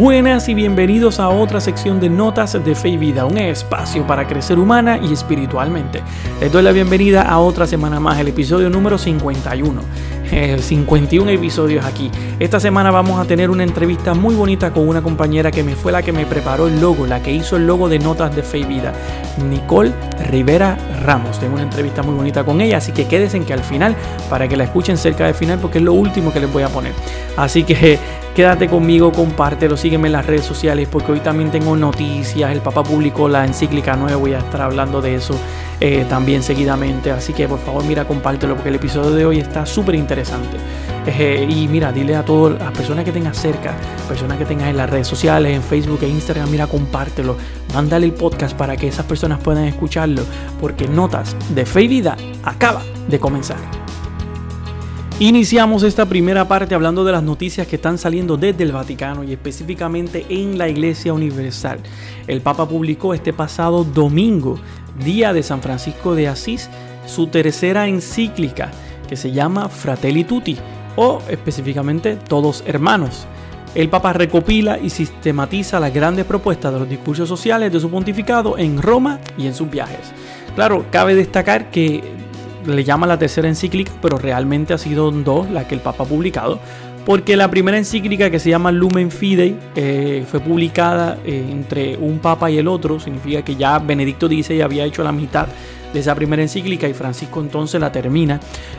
Buenas y bienvenidos a otra sección de Notas de Fe y Vida, un espacio para crecer humana y espiritualmente. Les doy la bienvenida a otra semana más, el episodio número 51. 51 eh, episodios aquí. Esta semana vamos a tener una entrevista muy bonita con una compañera que me fue la que me preparó el logo, la que hizo el logo de Notas de Fe y Vida, Nicole Rivera Ramos. Tengo una entrevista muy bonita con ella, así que quédense que al final, para que la escuchen cerca del final, porque es lo último que les voy a poner. Así que Quédate conmigo, compártelo, sígueme en las redes sociales porque hoy también tengo noticias. El Papa publicó la encíclica nueva, voy a estar hablando de eso eh, también seguidamente. Así que por favor, mira, compártelo porque el episodio de hoy está súper interesante. Eh, y mira, dile a todas las personas que tengas cerca, personas que tengas en las redes sociales, en Facebook e Instagram, mira, compártelo. Mándale el podcast para que esas personas puedan escucharlo porque Notas de Fe y Vida acaba de comenzar. Iniciamos esta primera parte hablando de las noticias que están saliendo desde el Vaticano y específicamente en la Iglesia Universal. El Papa publicó este pasado domingo, día de San Francisco de Asís, su tercera encíclica que se llama Fratelli Tutti o específicamente Todos Hermanos. El Papa recopila y sistematiza las grandes propuestas de los discursos sociales de su pontificado en Roma y en sus viajes. Claro, cabe destacar que le llama la tercera encíclica, pero realmente ha sido dos la que el Papa ha publicado. Porque la primera encíclica que se llama Lumen Fidei eh, fue publicada eh, entre un papa y el otro, significa que ya Benedicto dice y había hecho la mitad de esa primera encíclica y Francisco entonces la termina.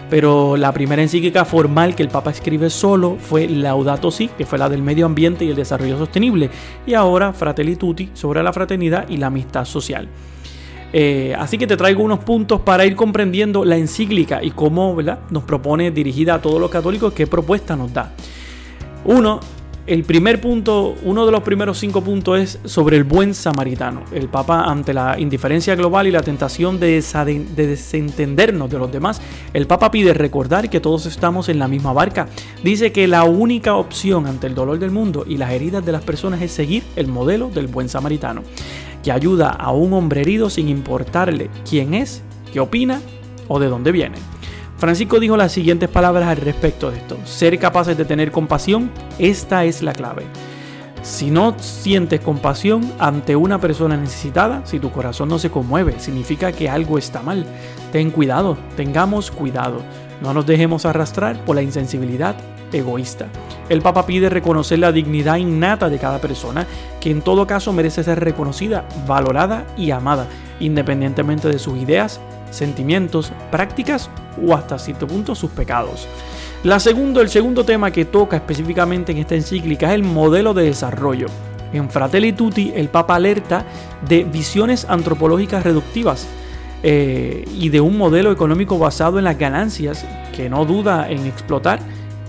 Pero la primera encíclica formal que el Papa escribe solo fue Laudato Si, que fue la del medio ambiente y el desarrollo sostenible. Y ahora Fratelli Tutti sobre la fraternidad y la amistad social. Eh, así que te traigo unos puntos para ir comprendiendo la encíclica y cómo nos propone dirigida a todos los católicos qué propuesta nos da. Uno, el primer punto, uno de los primeros cinco puntos es sobre el buen samaritano. El Papa, ante la indiferencia global y la tentación de, de, desentendernos de los demás, el Papa pide recordar que todos estamos en la misma barca. Dice que la única opción ante el dolor del mundo y las heridas de las personas es seguir el modelo del buen samaritano que ayuda a un hombre herido sin importarle quién es, qué opina o de dónde viene. Francisco dijo las siguientes palabras al respecto de esto. Ser capaces de tener compasión, esta es la clave. Si no sientes compasión ante una persona necesitada, si tu corazón no se conmueve, significa que algo está mal. Ten cuidado, tengamos cuidado. No nos dejemos arrastrar por la insensibilidad egoísta. El Papa pide reconocer la dignidad innata de cada persona, que en todo caso merece ser reconocida, valorada y amada, independientemente de sus ideas, sentimientos, prácticas o hasta cierto punto sus pecados. La segundo, el segundo tema que toca específicamente en esta encíclica es el modelo de desarrollo. En Fratelli Tutti, el Papa alerta de visiones antropológicas reductivas eh, y de un modelo económico basado en las ganancias que no duda en explotar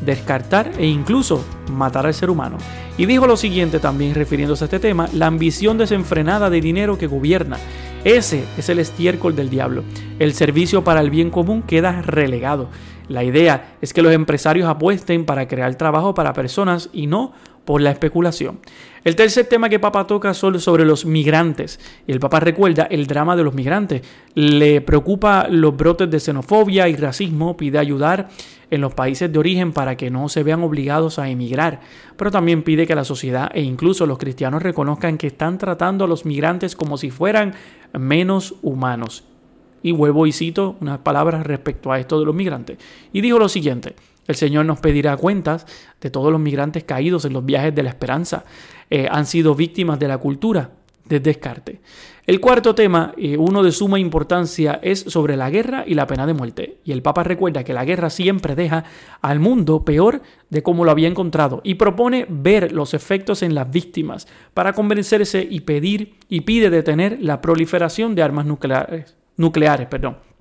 descartar e incluso matar al ser humano. Y dijo lo siguiente también refiriéndose a este tema, la ambición desenfrenada de dinero que gobierna. Ese es el estiércol del diablo. El servicio para el bien común queda relegado. La idea es que los empresarios apuesten para crear trabajo para personas y no por la especulación. El tercer tema que Papa toca es sobre los migrantes. Y el Papa recuerda el drama de los migrantes. Le preocupa los brotes de xenofobia y racismo. Pide ayudar en los países de origen para que no se vean obligados a emigrar. Pero también pide que la sociedad e incluso los cristianos reconozcan que están tratando a los migrantes como si fueran menos humanos. Y vuelvo y cito unas palabras respecto a esto de los migrantes. Y dijo lo siguiente. El Señor nos pedirá cuentas de todos los migrantes caídos en los viajes de la esperanza. Eh, han sido víctimas de la cultura de Descarte. El cuarto tema, eh, uno de suma importancia, es sobre la guerra y la pena de muerte. Y el Papa recuerda que la guerra siempre deja al mundo peor de como lo había encontrado y propone ver los efectos en las víctimas para convencerse y pedir y pide detener la proliferación de armas nucleares. nucleares perdón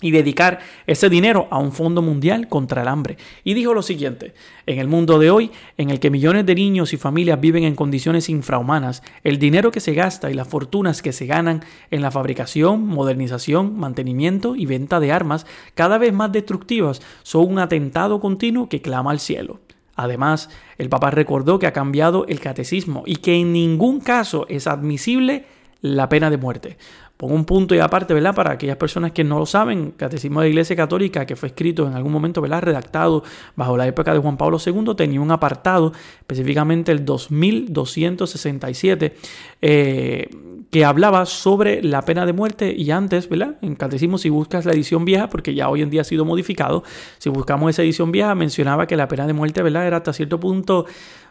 y dedicar ese dinero a un fondo mundial contra el hambre. Y dijo lo siguiente, en el mundo de hoy, en el que millones de niños y familias viven en condiciones infrahumanas, el dinero que se gasta y las fortunas que se ganan en la fabricación, modernización, mantenimiento y venta de armas cada vez más destructivas son un atentado continuo que clama al cielo. Además, el Papa recordó que ha cambiado el catecismo y que en ningún caso es admisible la pena de muerte. Pongo un punto y aparte, ¿verdad? Para aquellas personas que no lo saben, Catecismo de la Iglesia Católica, que fue escrito en algún momento, ¿verdad? Redactado bajo la época de Juan Pablo II, tenía un apartado, específicamente el 2267, eh, que hablaba sobre la pena de muerte y antes, ¿verdad? En Catecismo, si buscas la edición vieja, porque ya hoy en día ha sido modificado, si buscamos esa edición vieja, mencionaba que la pena de muerte, ¿verdad? Era hasta cierto punto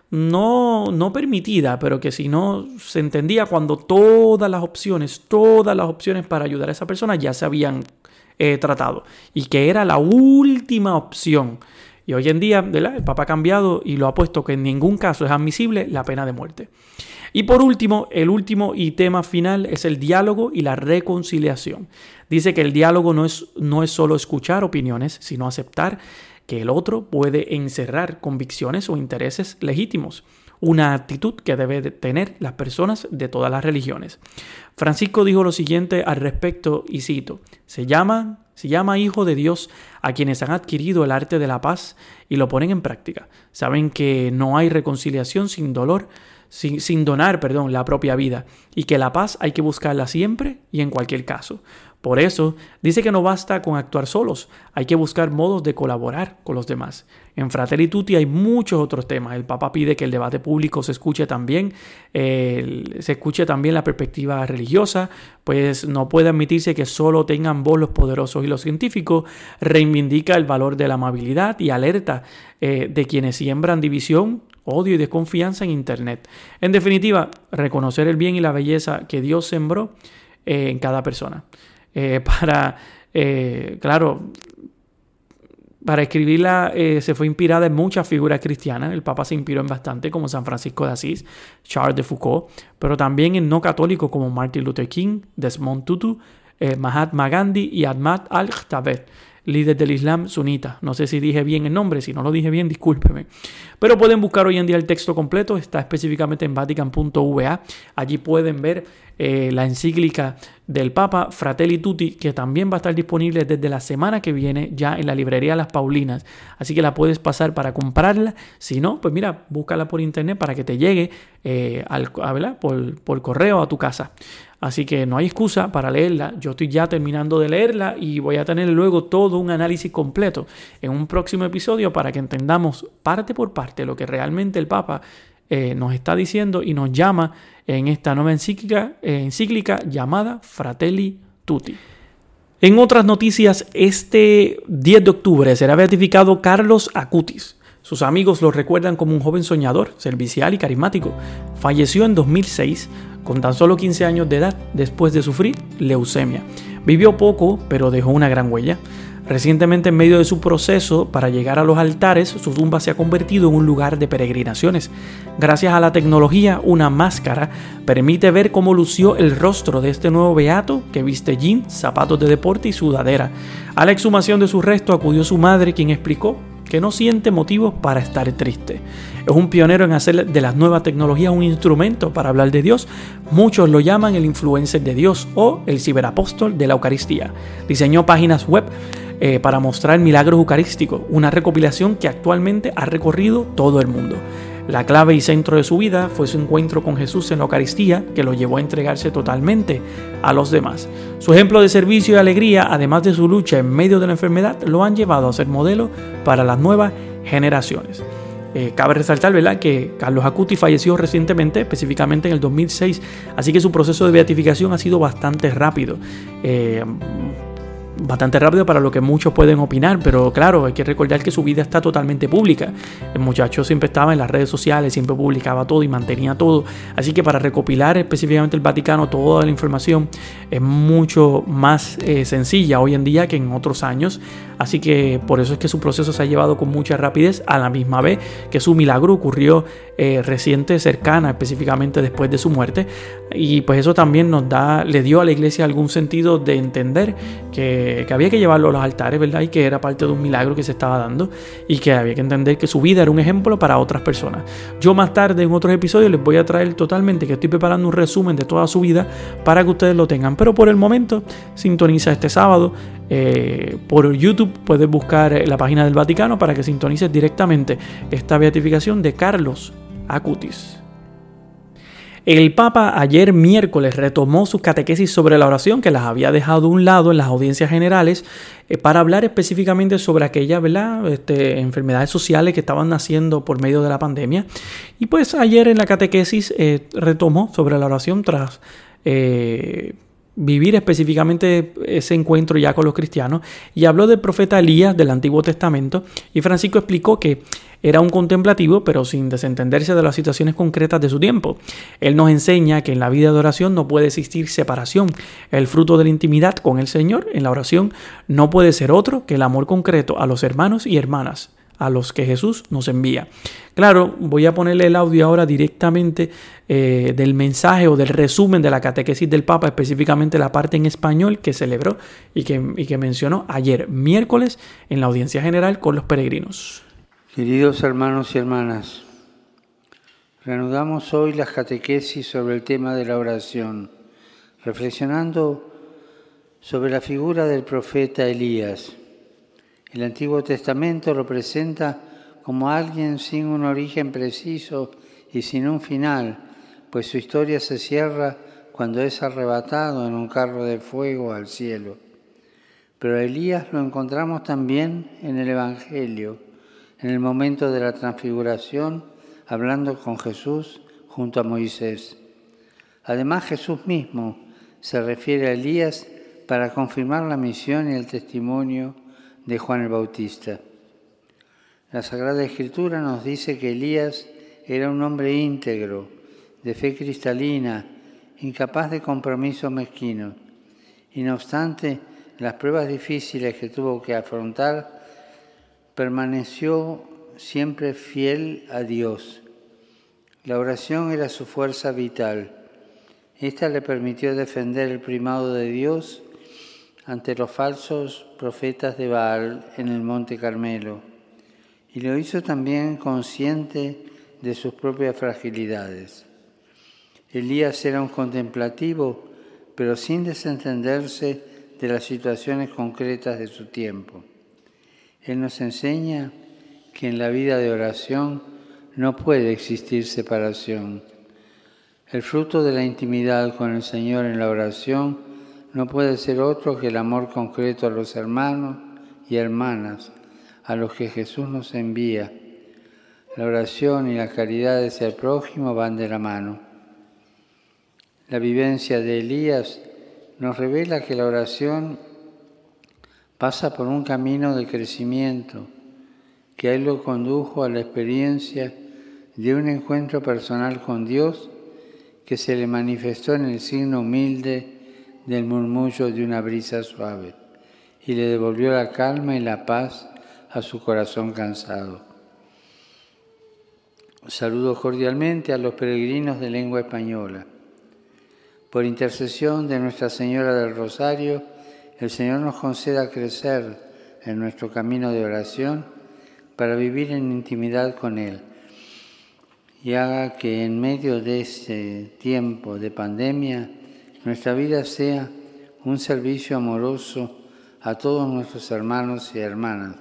no, no permitida, pero que si no se entendía cuando todas las opciones, todas las opciones para ayudar a esa persona ya se habían eh, tratado y que era la última opción. Y hoy en día el Papa ha cambiado y lo ha puesto que en ningún caso es admisible la pena de muerte. Y por último, el último y tema final es el diálogo y la reconciliación. Dice que el diálogo no es, no es solo escuchar opiniones, sino aceptar que el otro puede encerrar convicciones o intereses legítimos, una actitud que debe tener las personas de todas las religiones. Francisco dijo lo siguiente al respecto y cito, se llama, se llama hijo de Dios a quienes han adquirido el arte de la paz y lo ponen en práctica. Saben que no hay reconciliación sin dolor, sin, sin, donar, perdón, la propia vida, y que la paz hay que buscarla siempre y en cualquier caso. Por eso, dice que no basta con actuar solos, hay que buscar modos de colaborar con los demás. En Fratelli hay muchos otros temas. El Papa pide que el debate público se escuche también, se escuche también la perspectiva religiosa, pues no puede admitirse que solo tengan voz los poderosos y los científicos. Reivindica el valor de la amabilidad y alerta eh, de quienes siembran división, odio y desconfianza en Internet. En definitiva, reconocer el bien y la belleza que Dios sembró eh, en cada persona. Eh, para, eh, claro, para escribirla eh, se fue inspirada en muchas figuras cristianas. El Papa se inspiró en bastante, como San Francisco de Asís, Charles de Foucault, pero también en no católicos como Martin Luther King, Desmond Tutu, Mahatma Gandhi y Ahmad al-Khatabet líder del Islam sunita. No sé si dije bien el nombre, si no lo dije bien, discúlpeme. Pero pueden buscar hoy en día el texto completo, está específicamente en vatican.va. Allí pueden ver eh, la encíclica del Papa Fratelli Tutti, que también va a estar disponible desde la semana que viene ya en la librería Las Paulinas. Así que la puedes pasar para comprarla. Si no, pues mira, búscala por internet para que te llegue eh, al, Por, por correo a tu casa. Así que no hay excusa para leerla. Yo estoy ya terminando de leerla y voy a tener luego todo un análisis completo en un próximo episodio para que entendamos parte por parte lo que realmente el Papa eh, nos está diciendo y nos llama en esta nueva encíclica, eh, encíclica llamada Fratelli Tutti. En otras noticias, este 10 de octubre será beatificado Carlos Acutis. Sus amigos lo recuerdan como un joven soñador, servicial y carismático. Falleció en 2006 con tan solo 15 años de edad después de sufrir leucemia. Vivió poco, pero dejó una gran huella. Recientemente, en medio de su proceso para llegar a los altares, su tumba se ha convertido en un lugar de peregrinaciones. Gracias a la tecnología, una máscara permite ver cómo lució el rostro de este nuevo beato que viste jeans, zapatos de deporte y sudadera. A la exhumación de su resto acudió su madre, quien explicó que no siente motivos para estar triste. Es un pionero en hacer de las nuevas tecnologías un instrumento para hablar de Dios. Muchos lo llaman el influencer de Dios o el ciberapóstol de la Eucaristía. Diseñó páginas web eh, para mostrar milagros eucarísticos, una recopilación que actualmente ha recorrido todo el mundo. La clave y centro de su vida fue su encuentro con Jesús en la Eucaristía, que lo llevó a entregarse totalmente a los demás. Su ejemplo de servicio y alegría, además de su lucha en medio de la enfermedad, lo han llevado a ser modelo para las nuevas generaciones. Eh, cabe resaltar ¿verdad? que Carlos Acuti falleció recientemente, específicamente en el 2006, así que su proceso de beatificación ha sido bastante rápido. Eh, bastante rápido para lo que muchos pueden opinar, pero claro, hay que recordar que su vida está totalmente pública. El muchacho siempre estaba en las redes sociales, siempre publicaba todo y mantenía todo. Así que para recopilar específicamente el Vaticano toda la información es mucho más eh, sencilla hoy en día que en otros años. Así que por eso es que su proceso se ha llevado con mucha rapidez, a la misma vez que su milagro ocurrió eh, reciente, cercana, específicamente después de su muerte. Y pues eso también nos da, le dio a la iglesia algún sentido de entender que, que, había que llevarlo a los altares, ¿verdad? Y que era parte de un milagro que se estaba dando y que había que entender que su vida era un ejemplo para otras personas. Yo más tarde en otros episodios les voy a traer totalmente que estoy preparando un resumen de toda su vida para que ustedes lo tengan. Pero por el momento, sintoniza este sábado eh, por YouTube puedes buscar la página del Vaticano para que sintonices directamente esta beatificación de Carlos Acutis. El Papa ayer miércoles retomó sus catequesis sobre la oración que las había dejado a un lado en las audiencias generales eh, para hablar específicamente sobre aquellas este, enfermedades sociales que estaban naciendo por medio de la pandemia. Y pues ayer en la catequesis eh, retomó sobre la oración tras eh, vivir específicamente ese encuentro ya con los cristianos y habló del profeta Elías del Antiguo Testamento y Francisco explicó que era un contemplativo pero sin desentenderse de las situaciones concretas de su tiempo. Él nos enseña que en la vida de oración no puede existir separación. El fruto de la intimidad con el Señor en la oración no puede ser otro que el amor concreto a los hermanos y hermanas a los que Jesús nos envía. Claro, voy a ponerle el audio ahora directamente eh, del mensaje o del resumen de la catequesis del Papa, específicamente la parte en español que celebró y que, y que mencionó ayer, miércoles, en la audiencia general con los peregrinos. Queridos hermanos y hermanas, reanudamos hoy las catequesis sobre el tema de la oración, reflexionando sobre la figura del profeta Elías el Antiguo Testamento lo presenta como alguien sin un origen preciso y sin un final, pues su historia se cierra cuando es arrebatado en un carro de fuego al cielo. Pero a Elías lo encontramos también en el Evangelio, en el momento de la transfiguración, hablando con Jesús junto a Moisés. Además Jesús mismo se refiere a Elías para confirmar la misión y el testimonio de Juan el Bautista. La Sagrada Escritura nos dice que Elías era un hombre íntegro, de fe cristalina, incapaz de compromisos mezquinos. Y no obstante las pruebas difíciles que tuvo que afrontar, permaneció siempre fiel a Dios. La oración era su fuerza vital. Esta le permitió defender el primado de Dios ante los falsos profetas de Baal en el Monte Carmelo y lo hizo también consciente de sus propias fragilidades. Elías era un contemplativo, pero sin desentenderse de las situaciones concretas de su tiempo. Él nos enseña que en la vida de oración no puede existir separación. El fruto de la intimidad con el Señor en la oración no puede ser otro que el amor concreto a los hermanos y hermanas a los que Jesús nos envía. La oración y la caridad hacia el prójimo van de la mano. La vivencia de Elías nos revela que la oración pasa por un camino de crecimiento, que a él lo condujo a la experiencia de un encuentro personal con Dios que se le manifestó en el signo humilde del murmullo de una brisa suave y le devolvió la calma y la paz a su corazón cansado. Saludo cordialmente a los peregrinos de lengua española. Por intercesión de Nuestra Señora del Rosario, el Señor nos conceda crecer en nuestro camino de oración para vivir en intimidad con Él y haga que en medio de este tiempo de pandemia nuestra vida sea un servicio amoroso a todos nuestros hermanos y hermanas,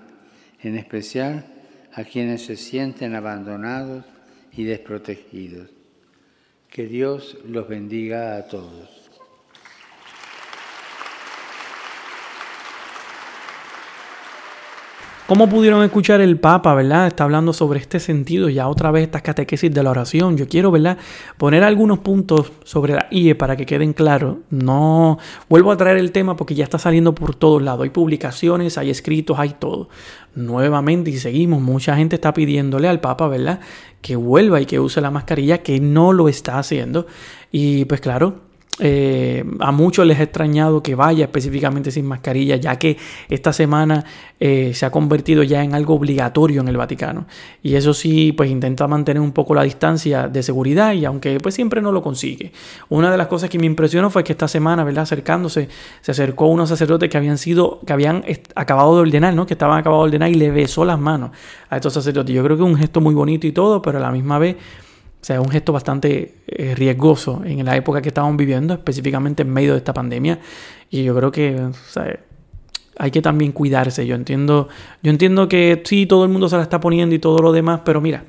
en especial a quienes se sienten abandonados y desprotegidos. Que Dios los bendiga a todos. ¿Cómo pudieron escuchar el Papa, verdad? Está hablando sobre este sentido, ya otra vez estas catequesis de la oración. Yo quiero, ¿verdad? Poner algunos puntos sobre la IE para que queden claros. No vuelvo a traer el tema porque ya está saliendo por todos lados. Hay publicaciones, hay escritos, hay todo. Nuevamente, y seguimos, mucha gente está pidiéndole al Papa, ¿verdad? Que vuelva y que use la mascarilla, que no lo está haciendo. Y pues claro, eh, a muchos les ha extrañado que vaya específicamente sin mascarilla, ya que esta semana eh, se ha convertido ya en algo obligatorio en el Vaticano. Y eso sí, pues intenta mantener un poco la distancia de seguridad y aunque pues siempre no lo consigue. Una de las cosas que me impresionó fue que esta semana, ¿verdad? Acercándose, se acercó unos sacerdotes que habían sido, que habían acabado de ordenar, ¿no? Que estaban acabados de ordenar y le besó las manos a estos sacerdotes. Yo creo que es un gesto muy bonito y todo, pero a la misma vez sea, es un gesto bastante eh, riesgoso en la época que estábamos viviendo, específicamente en medio de esta pandemia. Y yo creo que hay que también cuidarse. Yo entiendo, yo entiendo que sí, todo el mundo se la está poniendo y todo lo demás, pero mira,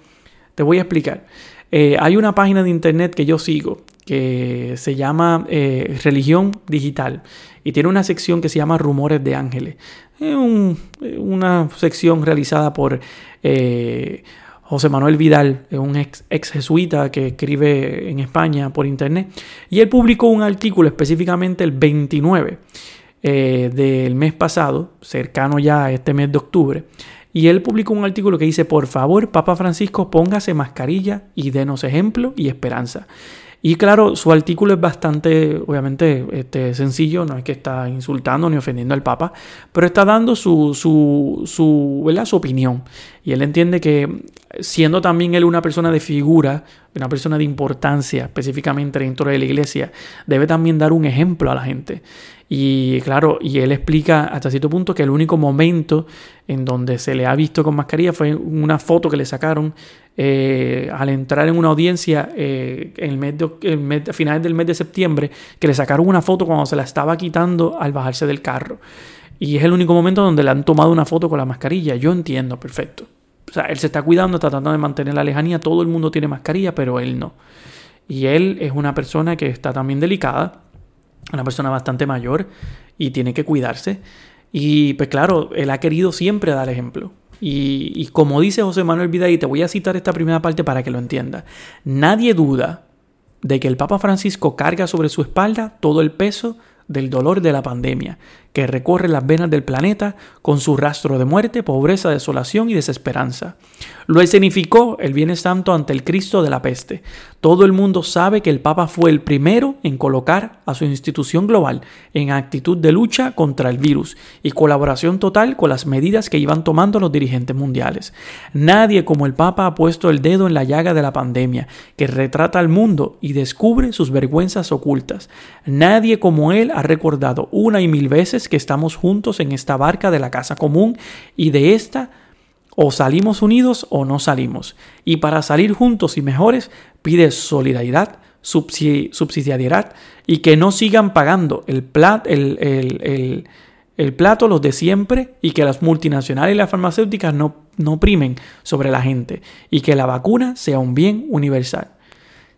te voy a explicar. Eh, hay una página de internet que yo sigo que se llama eh, Religión Digital y tiene una sección que se llama Rumores de Ángeles. Es una sección realizada por José Manuel Vidal, un ex, jesuita que escribe en España por internet, y él publicó un artículo específicamente el 29 del mes pasado, cercano ya a este mes de octubre, y él publicó un artículo que dice, por favor, Papa Francisco, póngase mascarilla y denos ejemplo y esperanza. Y claro, su artículo es bastante, obviamente, este, sencillo, no es que está insultando ni ofendiendo al Papa, pero está dando su, su, su, su opinión. Y él entiende que siendo también él una persona de figura, una persona de importancia específicamente dentro de la iglesia, debe también dar un ejemplo a la gente. Y claro, y él explica hasta cierto punto que el único momento en donde se le ha visto con mascarilla fue una foto que le sacaron eh, al entrar en una audiencia eh, el mes de, a finales del mes de septiembre, que le sacaron una foto cuando se la estaba quitando al bajarse del carro. Y es el único momento donde le han tomado una foto con la mascarilla. Yo entiendo, perfecto. Sea, él se está cuidando, está tratando de mantener la lejanía. Todo el mundo tiene mascarilla, pero él no. Y él es una persona que está también delicada una persona bastante mayor y tiene que cuidarse. Y pues claro, él ha querido siempre dar ejemplo. Y, como dice José Manuel Vidal, y te voy a citar esta primera parte para que lo entienda, nadie duda de que el Papa Francisco carga sobre su espalda todo el peso del dolor de la pandemia, que recorre las venas del planeta con su rastro de muerte, pobreza, desolación y desesperanza. Lo escenificó el Viernes Santo ante el Cristo de la peste. Todo el mundo sabe que el Papa fue el primero en colocar a su institución global en actitud de lucha contra el virus y colaboración total con las medidas que iban tomando los dirigentes mundiales. Nadie como el Papa ha puesto el dedo en la llaga de la pandemia, que retrata al mundo y descubre sus vergüenzas ocultas. Nadie como él ha recordado una y mil veces que estamos juntos en esta barca de la casa común y de esta o salimos unidos o no salimos. Y para salir juntos y mejores pide solidaridad, subsidiariedad y que no sigan pagando el, el, plato los de siempre y que las multinacionales y las farmacéuticas no, no primen sobre la gente y que la vacuna sea un bien universal.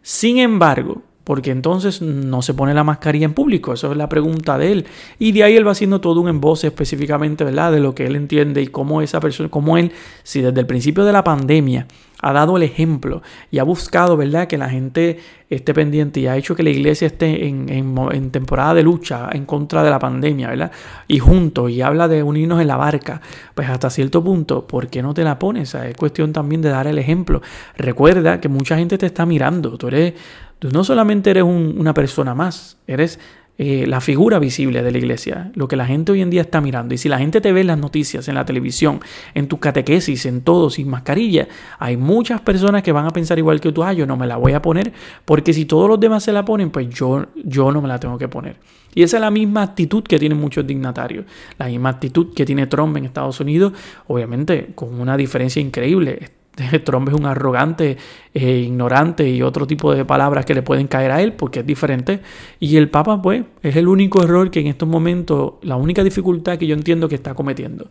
Sin embargo, porque entonces no se pone la mascarilla en público, eso es la pregunta de él. Y de ahí él va haciendo todo un emboce específicamente, ¿verdad? De lo que él entiende y cómo esa persona, cómo él, si desde el principio de la pandemia ha dado el ejemplo y ha buscado, ¿verdad?, que la gente esté pendiente y ha hecho que la iglesia esté en, temporada de lucha en contra de la pandemia, ¿verdad? Y juntos, y habla de unirnos en la barca, pues hasta cierto punto, ¿por qué no te la pones? es cuestión también de dar el ejemplo. Recuerda que mucha gente te está mirando, tú eres Tú no solamente eres una persona más, eres eh, la figura visible de la iglesia, lo que la gente hoy en día está mirando. Y si la gente te ve en las noticias, en la televisión, en tu catequesis, en todo, sin mascarilla, hay muchas personas que van a pensar igual que tú, ah, yo no me la voy a poner, porque si todos los demás se la ponen, pues yo, yo no me la tengo que poner. Y esa es la misma actitud que tienen muchos dignatarios, la misma actitud que tiene Trump en Estados Unidos, obviamente con una diferencia increíble Trump es un arrogante, eh, ignorante y otro tipo de palabras que le pueden caer a él porque es diferente. Y el Papa, pues, es el único error que en estos momentos, la única dificultad que yo entiendo que está cometiendo.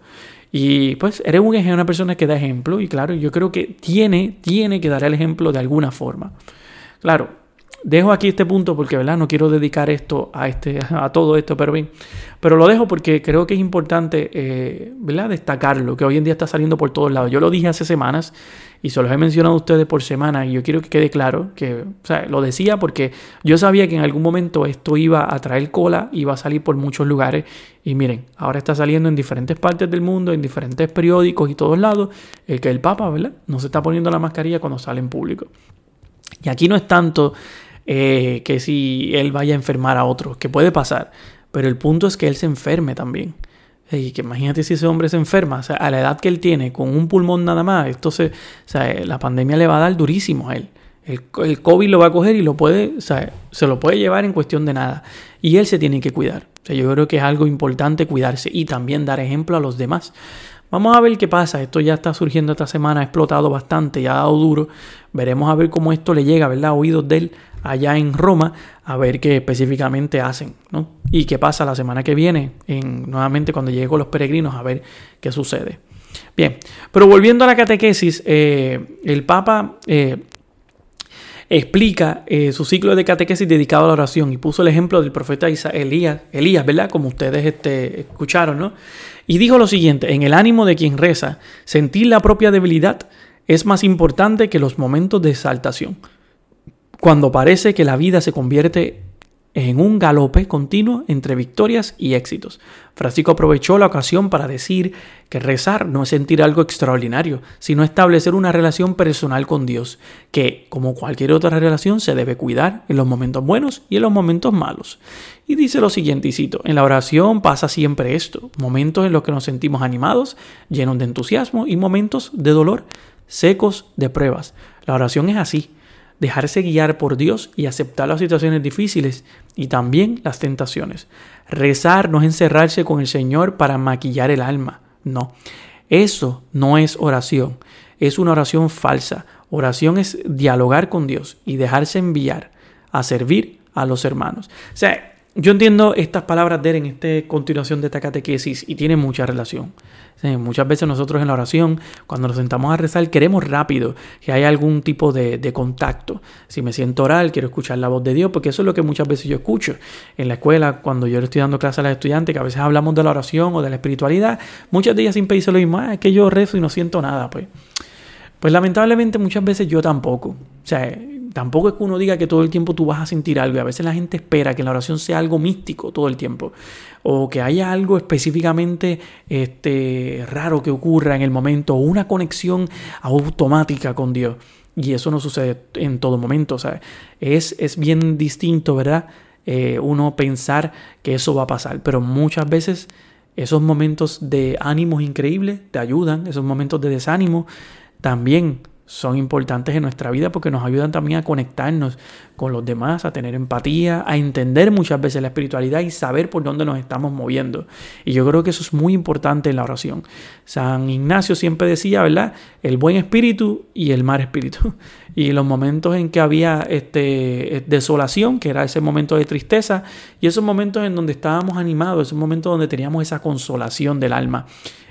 Y pues eres un, una persona que da ejemplo y claro, yo creo que tiene, tiene que dar el ejemplo de alguna forma. Claro, dejo aquí este punto porque, ¿verdad? No quiero dedicar esto a, este, a todo esto, pero bien. Pero lo dejo porque creo que es importante, eh, ¿verdad? Destacarlo, que hoy en día está saliendo por todos lados. Yo lo dije hace semanas y se los he mencionado a ustedes por semana y yo quiero que quede claro que, o sea, lo decía porque yo sabía que en algún momento esto iba a traer cola, iba a salir por muchos lugares y miren, ahora está saliendo en diferentes partes del mundo, en diferentes periódicos y todos lados, el que el Papa, ¿verdad? No se está poniendo la mascarilla cuando sale en público. Y aquí no es tanto eh, que si él vaya a enfermar a otros, que puede pasar, pero el punto es que él se enferme también. Y que imagínate si ese hombre se enferma, a la edad que él tiene, con un pulmón nada más, esto se, sea, la pandemia le va a dar durísimo a él. El, el, COVID lo va a coger y lo puede, se lo puede llevar en cuestión de nada. Y él se tiene que cuidar. Yo creo que es algo importante cuidarse y también dar ejemplo a los demás. Vamos a ver qué pasa. Esto ya está surgiendo esta semana, ha explotado bastante, ya ha dado duro. Veremos a ver cómo esto le llega, ¿verdad? Oídos de él allá en Roma, a ver qué específicamente hacen, ¿no? Y qué pasa la semana que viene, en, nuevamente cuando llegue con los peregrinos, a ver qué sucede. Bien, pero volviendo a la catequesis, eh, el Papa eh, explica eh, su ciclo de catequesis dedicado a la oración y puso el ejemplo del profeta Elías, Elías, ¿verdad? Como ustedes este, escucharon, ¿no? Y dijo lo siguiente, en el ánimo de quien reza, sentir la propia debilidad es más importante que los momentos de exaltación. Cuando parece que la vida se convierte en un galope continuo entre victorias y éxitos. Francisco aprovechó la ocasión para decir que rezar no es sentir algo extraordinario, sino establecer una relación personal con Dios, que, como cualquier otra relación, se debe cuidar en los momentos buenos y en los momentos malos. Y dice lo siguiente, en la oración pasa siempre esto, momentos en los que nos sentimos animados, llenos de entusiasmo, y momentos de dolor, secos de pruebas. La oración es así, dejarse guiar por Dios y aceptar las situaciones difíciles y también las tentaciones. Rezar no es encerrarse con el Señor para maquillar el alma, no. Eso no es oración, es una oración falsa. Oración es dialogar con Dios y dejarse enviar a servir a los hermanos. O sea, yo entiendo estas palabras de él en esta continuación de esta catequesis y tiene mucha relación. Muchas veces nosotros en la oración, cuando nos sentamos a rezar, queremos rápido que haya algún tipo de, contacto. Si me siento oral, quiero escuchar la voz de Dios, porque eso es lo que muchas veces yo escucho en la escuela, cuando yo estoy dando clases a los estudiantes, que a veces hablamos de la oración o de la espiritualidad, muchas de ellas siempre dicen lo mismo, ah, es que yo rezo y no siento nada, pues. Pues lamentablemente muchas veces yo tampoco. O sea, tampoco es que uno diga que todo el tiempo tú vas a sentir algo. Y a veces la gente espera que la oración sea algo místico todo el tiempo. O que haya algo específicamente este, raro que ocurra en el momento. O una conexión automática con Dios. Y eso no sucede en todo momento. O sea, es, es bien distinto, ¿verdad? Eh, uno pensar que eso va a pasar. Pero muchas veces esos momentos de ánimos increíbles te ayudan. Esos momentos de desánimo también son importantes en nuestra vida porque nos ayudan también a conectarnos con los demás, a tener empatía, a entender muchas veces la espiritualidad y saber por dónde nos estamos moviendo. Y yo creo que eso es muy importante en la oración. San Ignacio siempre decía, ¿verdad? El buen espíritu y el mal espíritu. Y los momentos en que había este, desolación, que era ese momento de tristeza, y esos momentos en donde estábamos animados, esos momentos donde teníamos esa consolación del alma.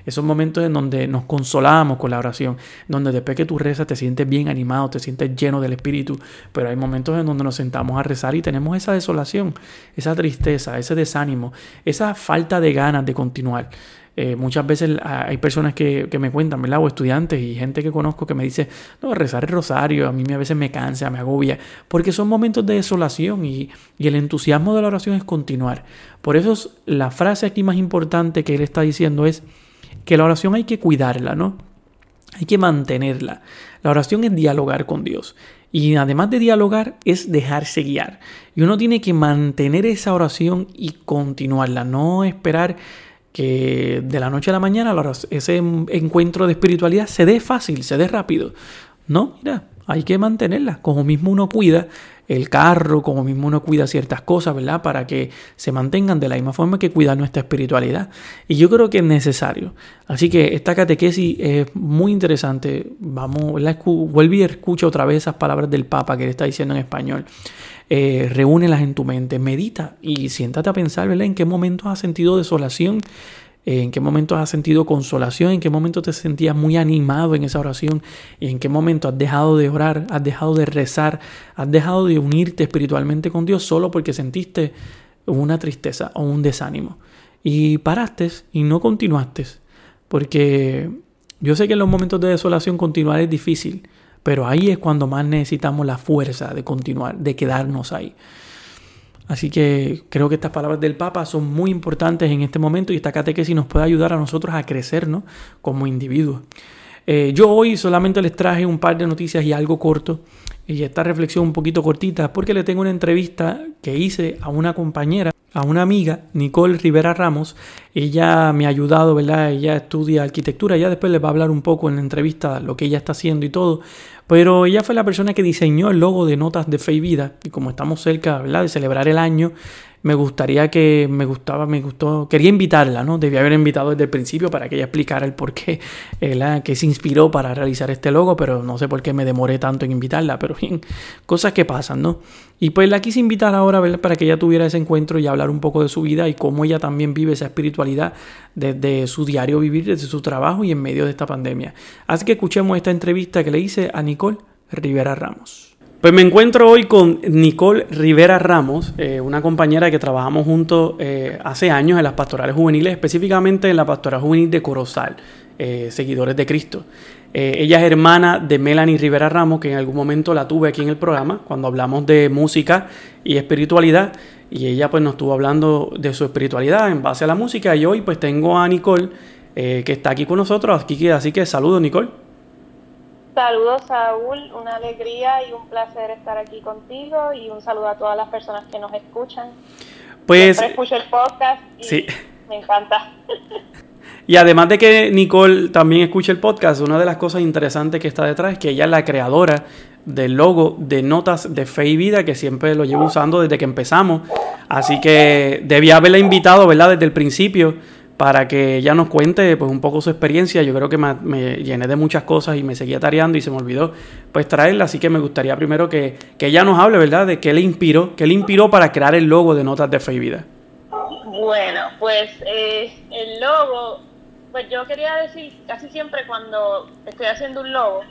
Esos momentos en donde nos consolamos con la oración, donde después que tú rezas te sientes bien animado, te sientes lleno del Espíritu, pero hay momentos en donde nos sentamos a rezar y tenemos esa desolación, esa tristeza, ese desánimo, esa falta de ganas de continuar. Eh, muchas veces hay personas que, me cuentan, ¿verdad? O estudiantes y gente que conozco que me dice, no, rezar el rosario a mí a veces me cansa, me agobia, porque son momentos de desolación y, y el entusiasmo de la oración es continuar. Por eso la frase aquí más importante que él está diciendo es, que la oración hay que cuidarla, ¿no? Hay que mantenerla. La oración es dialogar con Dios. Y además de dialogar, es dejarse guiar. Y uno tiene que mantener esa oración y continuarla, no esperar que de la noche a la mañana ese encuentro de espiritualidad se dé fácil, se dé rápido. No, mira, hay que mantenerla. Como mismo uno cuida el carro, como mismo uno cuida ciertas cosas, ¿verdad? Para que se mantengan de la misma forma que cuida nuestra espiritualidad. Y yo creo que es necesario. Así que esta catequesis es muy interesante. Vamos. Vuelve y escucha otra vez esas palabras del Papa que le está diciendo en español. Eh, reúnelas en tu mente, medita y siéntate a pensar, ¿verdad? En qué momentos has sentido desolación en qué momento has sentido consolación, en qué momento te sentías muy animado en esa oración en qué momento has dejado de orar, has dejado de rezar, has dejado de unirte espiritualmente con Dios solo porque sentiste una tristeza o un desánimo. Y paraste y no continuaste, porque yo sé que en los momentos de desolación continuar es difícil, pero ahí es cuando más necesitamos la fuerza de continuar, de quedarnos ahí. Así que creo que estas palabras del Papa son muy importantes en este momento y esta catequesis nos puede ayudar a nosotros a crecer ¿no? como individuos. Eh, yo hoy solamente les traje un par de noticias y algo corto y esta reflexión un poquito cortita porque le tengo una entrevista que hice a una compañera, a una amiga, Nicole Rivera Ramos. Ella me ha ayudado, ¿verdad? Ella estudia arquitectura, ya después les va a hablar un poco en la entrevista lo que ella está haciendo y todo, pero ella fue la persona que diseñó el logo de Notas de Fe y Vida. Y como estamos cerca ¿verdad? de celebrar el año, me gustaría que me gustaba, me gustó, quería invitarla, ¿no? Debía haber invitado desde el principio para que ella explicara el por qué, la que se inspiró para realizar este logo, pero no sé por qué me demoré tanto en invitarla, pero bien, cosas que pasan, ¿no? Y pues la quise invitar ahora ¿verdad? para que ella tuviera ese encuentro y hablar un poco de su vida y cómo ella también vive esa espiritualidad desde su diario vivir, desde su trabajo y en medio de esta pandemia. Así que escuchemos esta entrevista que le hice a Nicole Rivera Ramos. Pues me encuentro hoy con Nicole Rivera Ramos, eh, una compañera que trabajamos juntos eh, hace años en las pastorales juveniles, específicamente en la pastoral juvenil de Corozal, eh, Seguidores de Cristo. ella es hermana de Melanie Rivera Ramos, que en algún momento la tuve aquí en el programa, cuando hablamos de música y espiritualidad, y ella pues nos estuvo hablando de su espiritualidad en base a la música, y hoy pues tengo a Nicole, que está aquí con nosotros, así que saludos Nicole. Saludos Saúl, una alegría y un placer estar aquí contigo y un saludo a todas las personas que nos escuchan. Pues Siempre escucho el podcast y sí. me encanta. Y además de que Nicole también escucha el podcast, una de las cosas interesantes que está detrás es que ella es la creadora del logo de Notas de Fe y Vida, que siempre lo llevo usando desde que empezamos. Así que debía haberla invitado, ¿verdad? Desde el principio para que ella nos cuente pues un poco su experiencia. Yo creo que me, llené de muchas cosas y me seguía tareando y se me olvidó pues traerla, así que me gustaría primero que, ella nos hable, ¿verdad?, de qué le inspiró, qué le inspiró para crear el logo de Notas de Fe y Vida. Bueno, pues eh, el logo, pues yo quería decir, casi siempre cuando estoy haciendo un logo,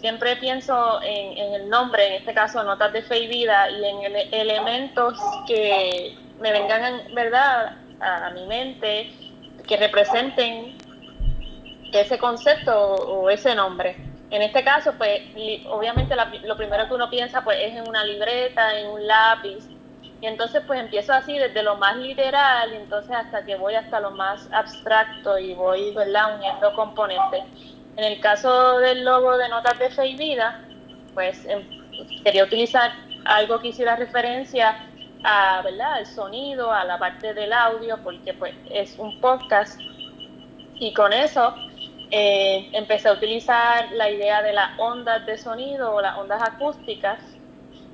siempre pienso en, en el nombre, en este caso Notas de Fe y Vida, y en elementos que me vengan, ¿verdad?, a mi mente que representen ese concepto o ese nombre. En este caso, pues obviamente lo primero que uno piensa pues es en una libreta, en un lápiz. Y entonces pues empiezo así desde lo más literal, entonces hasta que voy hasta lo más abstracto y voy, ¿verdad?, uniendo componentes. En el caso del logo de Notas de Fe y Vida, pues em, quería utilizar algo que hiciera referencia a, ¿verdad? al sonido, a la parte del audio, porque pues es un podcast. Y con eso eh, empecé a utilizar la idea de las ondas de sonido o las ondas acústicas.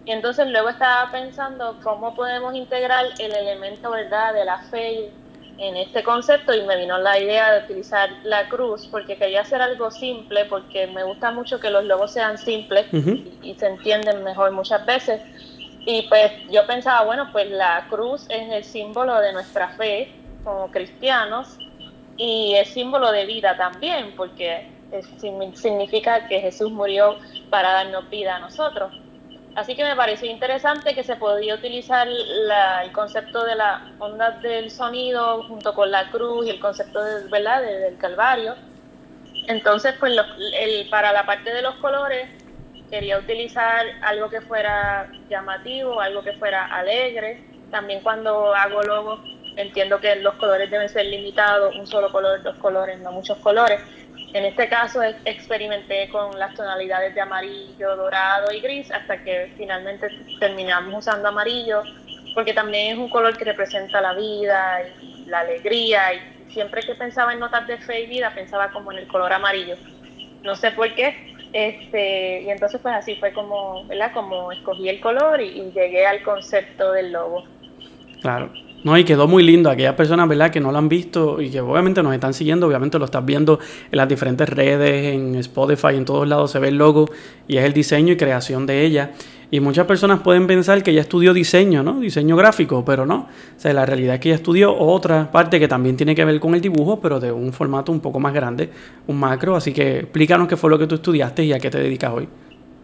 Y entonces luego estaba pensando cómo podemos integrar el elemento verdad de la fe en este concepto y me vino la idea de utilizar la cruz porque quería hacer algo simple porque me gusta mucho que los logos sean simples y, se entienden mejor muchas veces y pues yo pensaba, bueno, pues la cruz es el símbolo de nuestra fe como cristianos y es símbolo de vida también, porque significa que Jesús murió para darnos vida a nosotros. Así que me pareció interesante que se podía utilizar el concepto de la onda del sonido junto con la cruz y el concepto de, ¿verdad? del Calvario. Entonces, pues el, para la parte de los colores, quería utilizar algo que fuera llamativo, algo que fuera alegre. También cuando hago logos entiendo que los colores deben ser limitados, un solo color, dos colores, no muchos colores. En este caso experimenté con las tonalidades de amarillo, dorado y gris hasta que finalmente terminamos usando amarillo, porque también es un color que representa la vida y la alegría. Y siempre que pensaba en notas de fe y vida pensaba como en el color amarillo. No sé por qué, este, y entonces pues así fue como, ¿verdad? Como escogí el color y, llegué al concepto del logo. Claro. No, y quedó muy lindo. Aquellas personas, ¿verdad?, que no lo han visto y que obviamente nos están siguiendo, obviamente lo estás viendo en las diferentes redes, en Spotify, en todos lados se ve el logo y es el diseño y creación de ella. Y muchas personas pueden pensar que ella estudió diseño, ¿no? Diseño gráfico, pero no. O sea, la realidad es que ella estudió otra parte que también tiene que ver con el dibujo, pero de un formato un poco más grande, un macro. Así que explícanos qué fue lo que tú estudiaste y a qué te dedicas hoy.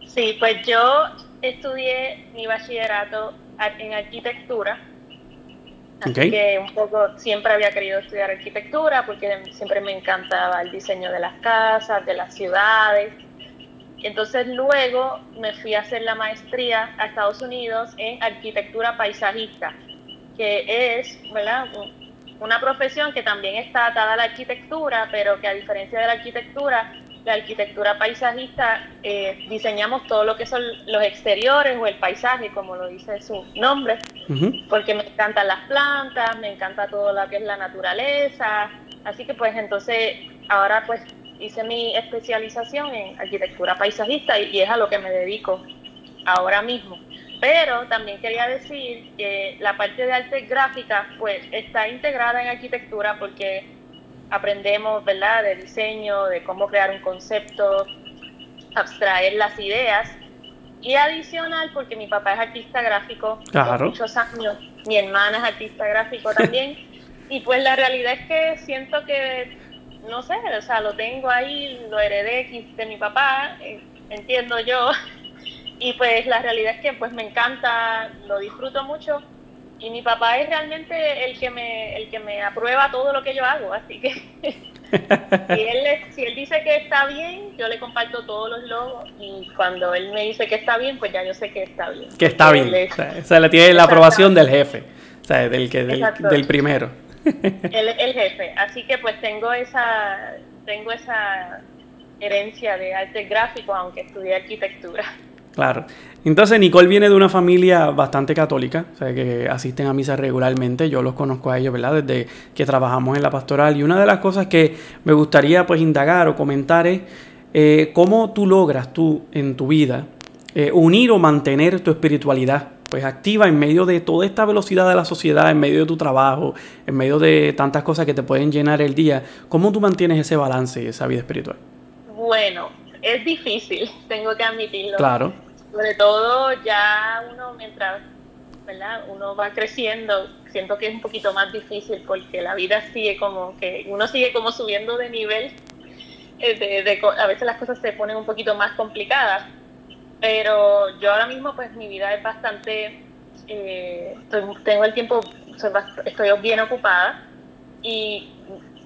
Sí, pues yo estudié mi bachillerato en arquitectura. Así que un poco siempre había querido estudiar arquitectura porque siempre me encantaba el diseño de las casas, de las ciudades entonces luego me fui a hacer la maestría a Estados Unidos en arquitectura paisajista, que es ¿verdad? una profesión que también está atada a la arquitectura, pero que a diferencia de la arquitectura, la arquitectura paisajista eh, diseñamos todo lo que son los exteriores o el paisaje, como lo dice su nombre, porque me encantan las plantas, me encanta todo lo que es la naturaleza, así que pues entonces ahora pues hice mi especialización en arquitectura paisajista y, es a lo que me dedico ahora mismo. Pero también quería decir que la parte de arte gráfica pues está integrada en arquitectura porque aprendemos, ¿verdad?, de diseño, de cómo crear un concepto, abstraer las ideas y adicional porque mi papá es artista gráfico claro. muchos años, mi hermana es artista gráfico también y pues la realidad es que siento que no sé, o sea, lo tengo ahí, lo heredé de mi papá, eh, entiendo yo, y pues la realidad es que pues me encanta, lo disfruto mucho y mi papá es realmente el que me el que me aprueba todo lo que yo hago, así que si, él, si él dice que está bien, yo le comparto todos los logos y cuando él me dice que está bien, pues ya yo sé que está bien. Que está bien. o, sea, le tiene la aprobación del jefe, o sea, del, que, del, primero. El, jefe, así que pues tengo esa tengo esa herencia de arte gráfico, aunque estudié arquitectura. Claro. Entonces Nicole viene de una familia bastante católica, o sea, que asisten a misa regularmente. Yo los conozco a ellos, ¿verdad? Desde que trabajamos en la pastoral. Y una de las cosas que me gustaría pues indagar o comentar es eh, cómo tú logras tú en tu vida eh, unir o mantener tu espiritualidad pues activa en medio de toda esta velocidad de la sociedad, en medio de tu trabajo, en medio de tantas cosas que te pueden llenar el día. ¿Cómo tú mantienes ese balance y esa vida espiritual? Bueno, es difícil, tengo que admitirlo. Claro. Sobre todo ya uno mientras, ¿verdad? Uno va creciendo, siento que es un poquito más difícil porque la vida sigue como que uno sigue como subiendo de nivel. Eh, a veces las cosas se ponen un poquito más complicadas, pero yo ahora mismo pues mi vida es bastante, eh, tengo el tiempo, estoy bien ocupada y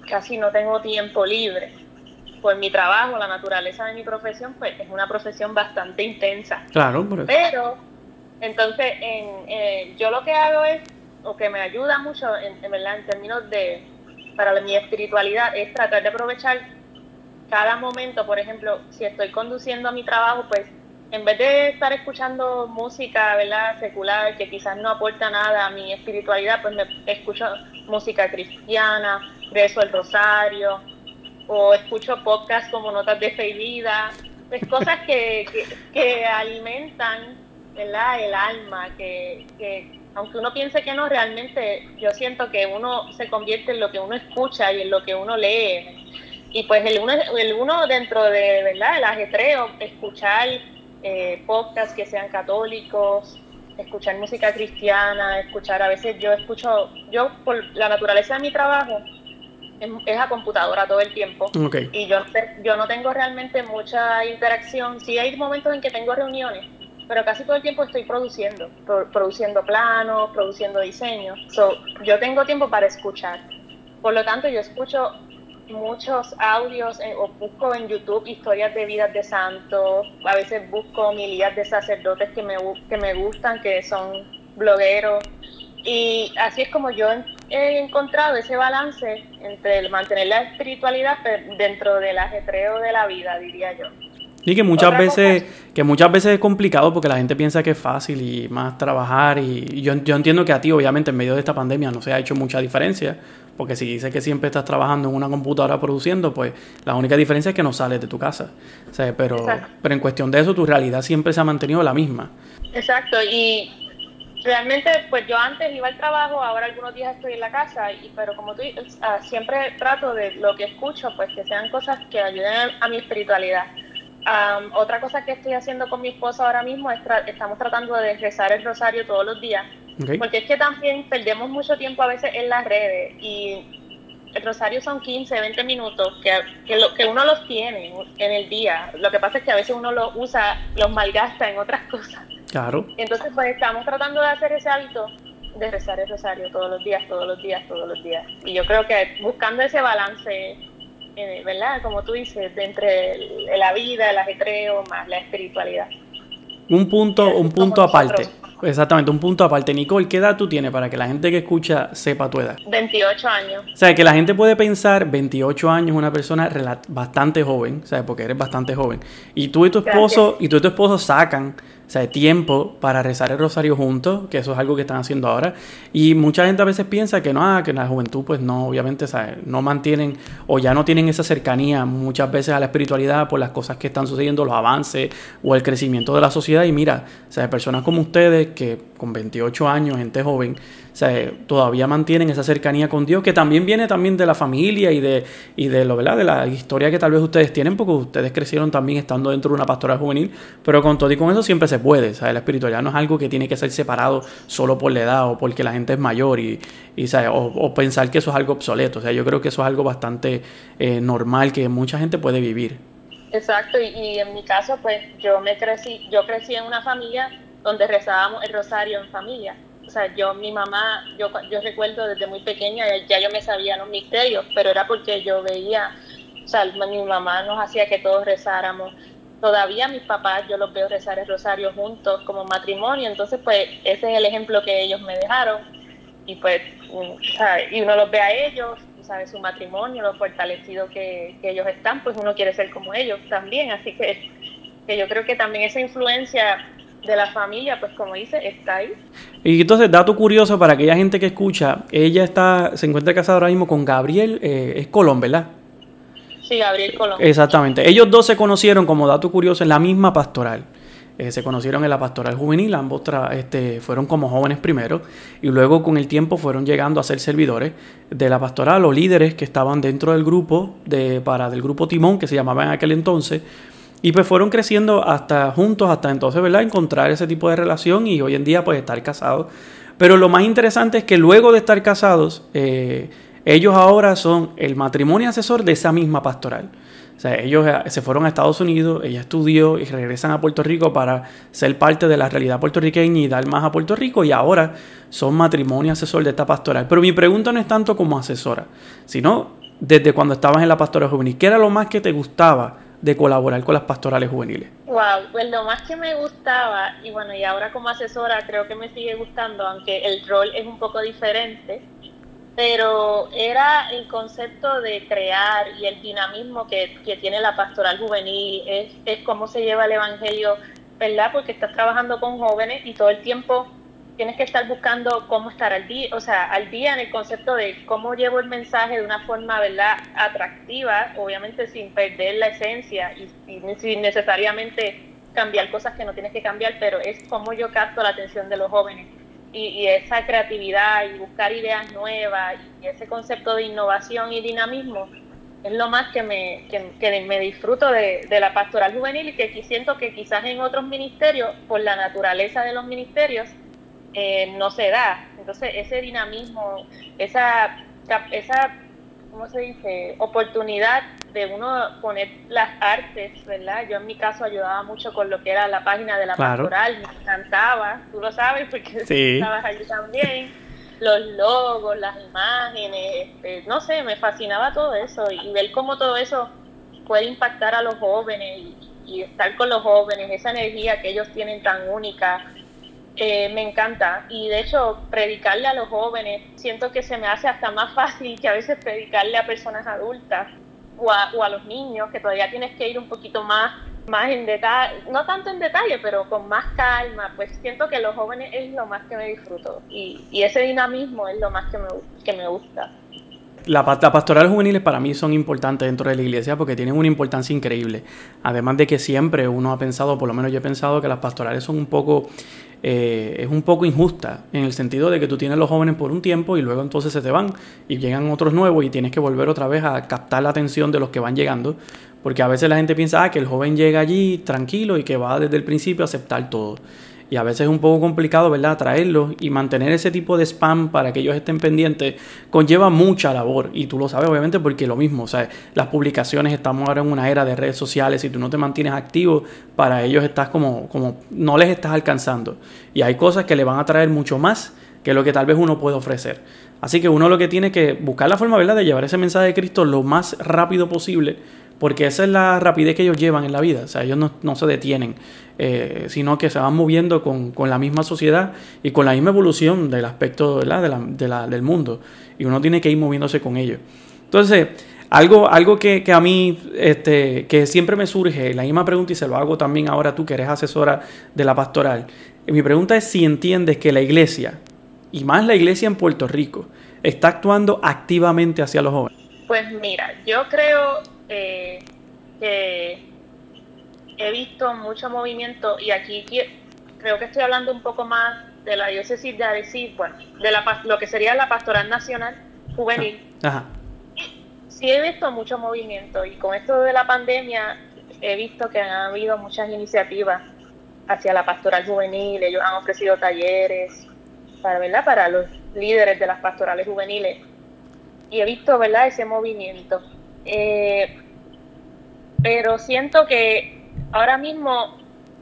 casi no tengo tiempo libre pues mi trabajo, la naturaleza de mi profesión, pues es una profesión bastante intensa. Claro, por eso. Pero, entonces, en, eh, yo lo que hago es, o que me ayuda mucho, en, verdad, en términos de, para mi espiritualidad, es tratar de aprovechar cada momento, por ejemplo, si estoy conduciendo a mi trabajo, pues en vez de estar escuchando música, ¿verdad? secular, que quizás no aporta nada a mi espiritualidad, pues me escucho música cristiana, rezo el rosario, o escucho podcasts como Notas de Fe y Vida, pues cosas que, que, alimentan ¿verdad? el alma, que, que aunque uno piense que no, realmente yo siento que uno se convierte en lo que uno escucha y en lo que uno lee. Y pues el uno, el uno dentro de ¿verdad? el ajetreo, escuchar eh, podcasts que sean católicos, escuchar música cristiana, escuchar, a veces yo escucho, yo por la naturaleza de mi trabajo, es a computadora todo el tiempo. Y yo, yo no tengo realmente mucha interacción. Sí hay momentos en que tengo reuniones, pero casi todo el tiempo estoy produciendo, produciendo planos, produciendo diseños. yo tengo tiempo para escuchar. Por lo tanto, yo escucho muchos audios eh, o busco en YouTube historias de vidas de santos, a veces busco milías de sacerdotes que me, que me gustan, que son blogueros. Y así es como yo he encontrado ese balance entre el mantener la espiritualidad dentro del ajetreo de la vida, diría yo. Y que muchas veces, que muchas veces es complicado porque la gente piensa que es fácil y más trabajar. Y yo, yo entiendo que a ti, obviamente, en medio de esta pandemia no se ha hecho mucha diferencia. Porque si dices que siempre estás trabajando en una computadora produciendo, pues la única diferencia es que no sales de tu casa. pero, pero en cuestión de eso, tu realidad siempre se ha mantenido la misma. Exacto. Y realmente, pues yo antes iba al trabajo, ahora algunos días estoy en la casa, y pero como tú siempre trato de lo que escucho, pues que sean cosas que ayuden a, mi espiritualidad. Otra cosa que estoy haciendo con mi esposo ahora mismo es estamos tratando de rezar el rosario todos los días, porque es que también perdemos mucho tiempo a veces en las redes y el rosario son 15, 20 minutos que, que, lo, que uno los tiene en el día. Lo que pasa es que a veces uno los usa, los malgasta en otras cosas. Claro. Entonces, pues estamos tratando de hacer ese hábito de rezar el rosario todos los días, todos los días, todos los días. Y yo creo que buscando ese balance, eh, ¿verdad? Como tú dices, de entre la vida, el ajetreo, más la espiritualidad. Un punto, un punto aparte. Exactamente, un punto aparte. Nicole, ¿qué edad tú tienes para que la gente que escucha sepa tu edad? 28 años. O sea, que la gente puede pensar, 28 años, una persona bastante joven, sea, porque eres bastante joven. Y tú y tu esposo, y tú y tu esposo sacan o sea, tiempo para rezar el rosario juntos, que eso es algo que están haciendo ahora. Y mucha gente a veces piensa que no, ah, que en la juventud pues no, obviamente, no mantienen o ya no tienen esa cercanía muchas veces a la espiritualidad por las cosas que están sucediendo, los avances o el crecimiento de la sociedad. Y mira, o sea, personas como ustedes que con 28 años, gente joven, o sea, todavía mantienen esa cercanía con Dios, que también viene también de la familia y de, y de lo, ¿verdad? De la historia que tal vez ustedes tienen, porque ustedes crecieron también estando dentro de una pastoral juvenil, pero con todo y con eso siempre se puede, o sea, la espiritualidad no es algo que tiene que ser separado solo por la edad o porque la gente es mayor y, y o, pensar que eso es algo obsoleto, o sea, yo creo que eso es algo bastante eh, normal que mucha gente puede vivir. Exacto, y, en mi caso, pues yo me crecí, yo crecí en una familia donde rezábamos el rosario en familia. O sea, yo, mi mamá, yo, yo recuerdo desde muy pequeña, ya yo me sabía los misterios, pero era porque yo veía, o sea, mi mamá nos hacía que todos rezáramos. Todavía mis papás, yo los veo rezar el rosario juntos como matrimonio, entonces pues ese es el ejemplo que ellos me dejaron. Y pues, y uno los ve a ellos, sabe su matrimonio, lo fortalecido que, ellos están, pues uno quiere ser como ellos también. Así que, que yo creo que también esa influencia de la familia, pues como dice, está ahí. Y entonces, dato curioso para aquella gente que escucha, ella está, se encuentra casada ahora mismo con Gabriel, eh, es Colón, ¿verdad? Sí, Gabriel Colón. Exactamente. Ellos dos se conocieron, como dato curioso, en la misma pastoral. Eh, se conocieron en la pastoral juvenil, ambos este, fueron como jóvenes primero y luego con el tiempo fueron llegando a ser servidores de la pastoral o líderes que estaban dentro del grupo, de, para, del grupo Timón, que se llamaba en aquel entonces, y pues fueron creciendo hasta juntos, hasta entonces, ¿verdad? Encontrar ese tipo de relación y hoy en día pues estar casados. Pero lo más interesante es que luego de estar casados, eh, ellos ahora son el matrimonio asesor de esa misma pastoral. O sea, ellos eh, se fueron a Estados Unidos, ella estudió y regresan a Puerto Rico para ser parte de la realidad puertorriqueña y dar más a Puerto Rico y ahora son matrimonio asesor de esta pastoral. Pero mi pregunta no es tanto como asesora, sino desde cuando estabas en la pastoral juvenil. ¿Qué era lo más que te gustaba de colaborar con las pastorales juveniles? Wow, pues lo más que me gustaba, y bueno, y ahora como asesora creo que me sigue gustando, aunque el rol es un poco diferente, pero era el concepto de crear y el dinamismo que, tiene la pastoral juvenil, es, es cómo se lleva el Evangelio, ¿verdad? Porque estás trabajando con jóvenes y todo el tiempo tienes que estar buscando cómo estar al día, o sea, al día en el concepto de cómo llevo el mensaje de una forma, ¿verdad?, atractiva, obviamente sin perder la esencia y, y sin necesariamente cambiar cosas que no tienes que cambiar, pero es cómo yo capto la atención de los jóvenes y, esa creatividad y buscar ideas nuevas y ese concepto de innovación y dinamismo es lo más que me, que, me disfruto de, la pastoral juvenil y que siento que quizás en otros ministerios, por la naturaleza de los ministerios, eh, no se da. Entonces ese dinamismo, esa, esa ¿cómo se dice?, oportunidad de uno poner las artes, ¿verdad? Yo en mi caso ayudaba mucho con lo que era la página de la pastoral, me encantaba, tú lo sabes porque estabas allí también, los logos, las imágenes, este, no sé, me fascinaba todo eso y ver cómo todo eso puede impactar a los jóvenes y estar con los jóvenes, esa energía que ellos tienen tan única, eh, me encanta y de hecho predicarle a los jóvenes siento que se me hace hasta más fácil que a veces predicarle a personas adultas o a, los niños que todavía tienes que ir un poquito más más en detalle, no tanto en detalle, pero con más calma, pues siento que los jóvenes es lo más que me disfruto y, ese dinamismo es lo más que me, que me gusta. Las la pastorales juveniles para mí son importantes dentro de la iglesia porque tienen una importancia increíble. Además de que siempre uno ha pensado, por lo menos yo he pensado, que las pastorales son un poco eh, es un poco injusta en el sentido de que tú tienes los jóvenes por un tiempo y luego entonces se te van y llegan otros nuevos y tienes que volver otra vez a captar la atención de los que van llegando, porque a veces la gente piensa ah, que el joven llega allí tranquilo y que va desde el principio a aceptar todo y a veces es un poco complicado, ¿verdad?, traerlos y mantener ese tipo de spam para que ellos estén pendientes conlleva mucha labor y tú lo sabes obviamente porque lo mismo, o sea, las publicaciones, estamos ahora en una era de redes sociales y tú no te mantienes activo, para ellos estás como, como no les estás alcanzando y hay cosas que le van a traer mucho más que lo que tal vez uno puede ofrecer. Así que uno lo que tiene que buscar la forma, ¿verdad?, de llevar ese mensaje de Cristo lo más rápido posible porque esa es la rapidez que ellos llevan en la vida, o sea, ellos no, se detienen, eh, sino que se van moviendo con, la misma sociedad y con la misma evolución del aspecto De la, del mundo, y uno tiene que ir moviéndose con ellos. Entonces, algo, algo que, a mí, este, que siempre me surge, la misma pregunta y se lo hago también ahora tú que eres asesora de la pastoral, mi pregunta es si entiendes que la iglesia, y más la iglesia en Puerto Rico, está actuando activamente hacia los jóvenes. Pues mira, yo creo eh, que he visto mucho movimiento y aquí creo que estoy hablando un poco más de la diócesis de Arecibo, bueno, de la, lo que sería la pastoral nacional juvenil. Ah, sí he visto mucho movimiento y con esto de la pandemia he visto que han habido muchas iniciativas hacia la pastoral juvenil, ellos han ofrecido talleres para, ¿verdad? para los líderes de las pastorales juveniles y he visto ¿verdad? ese movimiento. Eh, pero siento que ahora mismo,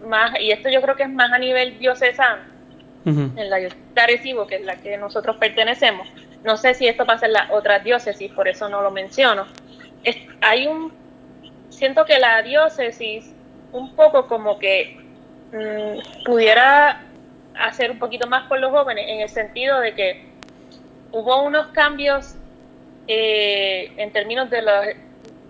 más y esto yo creo que es más a nivel diocesano, en la diócesis de Arecibo, que es la que nosotros pertenecemos, no sé si esto pasa en las otras diócesis, por eso no lo menciono. hay un, siento que la diócesis un poco como que mm, pudiera hacer un poquito más por los jóvenes en el sentido de que hubo unos cambios eh, en términos de,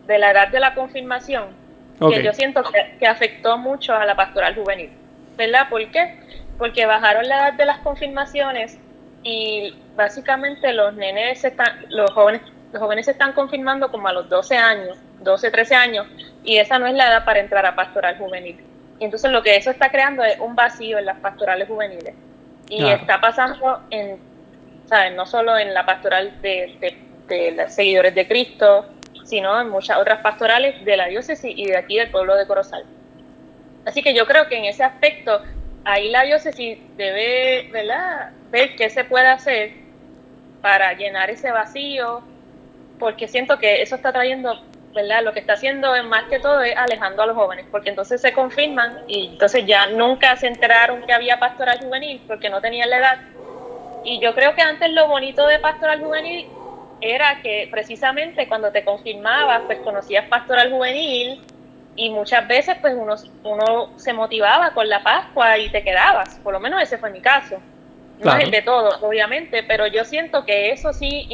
de la edad de la confirmación que yo siento que, que, afectó mucho a la pastoral juvenil. ¿Verdad? ¿Por qué? Porque bajaron la edad de las confirmaciones y básicamente los nenes están, los jóvenes, los jóvenes se están confirmando como a los 12 años, 12, 13 años, y esa no es la edad para entrar a pastoral juvenil. Y entonces lo que eso está creando es un vacío en las pastorales juveniles. Y está pasando en, ¿sabes? No solo en la pastoral de, de, los seguidores de Cristo, sino en muchas otras pastorales de la diócesis y de aquí del pueblo de Corozal. Así que yo creo que en ese aspecto, ahí la diócesis debe, ¿verdad? ver qué se puede hacer para llenar ese vacío, porque siento que eso está trayendo, ¿verdad? Lo que está haciendo es más que todo es alejando a los jóvenes, porque entonces se confirman y entonces ya nunca se enteraron que había pastoral juvenil porque no tenían la edad. Y yo creo que antes lo bonito de pastoral juvenil era que precisamente cuando te confirmabas, pues conocías pastoral juvenil y muchas veces pues uno, uno se motivaba con la Pascua y te quedabas, por lo menos ese fue mi caso. No es de todo, obviamente, pero yo siento que eso sí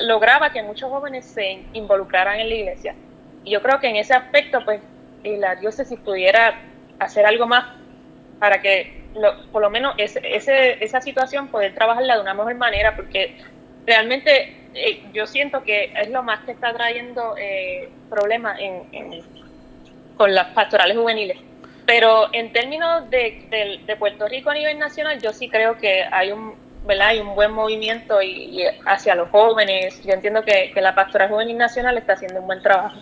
lograba que muchos jóvenes se involucraran en la iglesia. Y yo creo que en ese aspecto, pues, la diócesis pudiera hacer algo más para que, por lo menos, ese, esa situación poder trabajarla de una mejor manera, porque realmente yo siento que es lo más que está trayendo eh, problemas en, con las pastorales juveniles. Pero en términos de, de, Puerto Rico a nivel nacional, yo sí creo que hay un, ¿verdad? Hay un buen movimiento y, hacia los jóvenes. Yo entiendo que, que, la Pastoral Juvenil Nacional está haciendo un buen trabajo.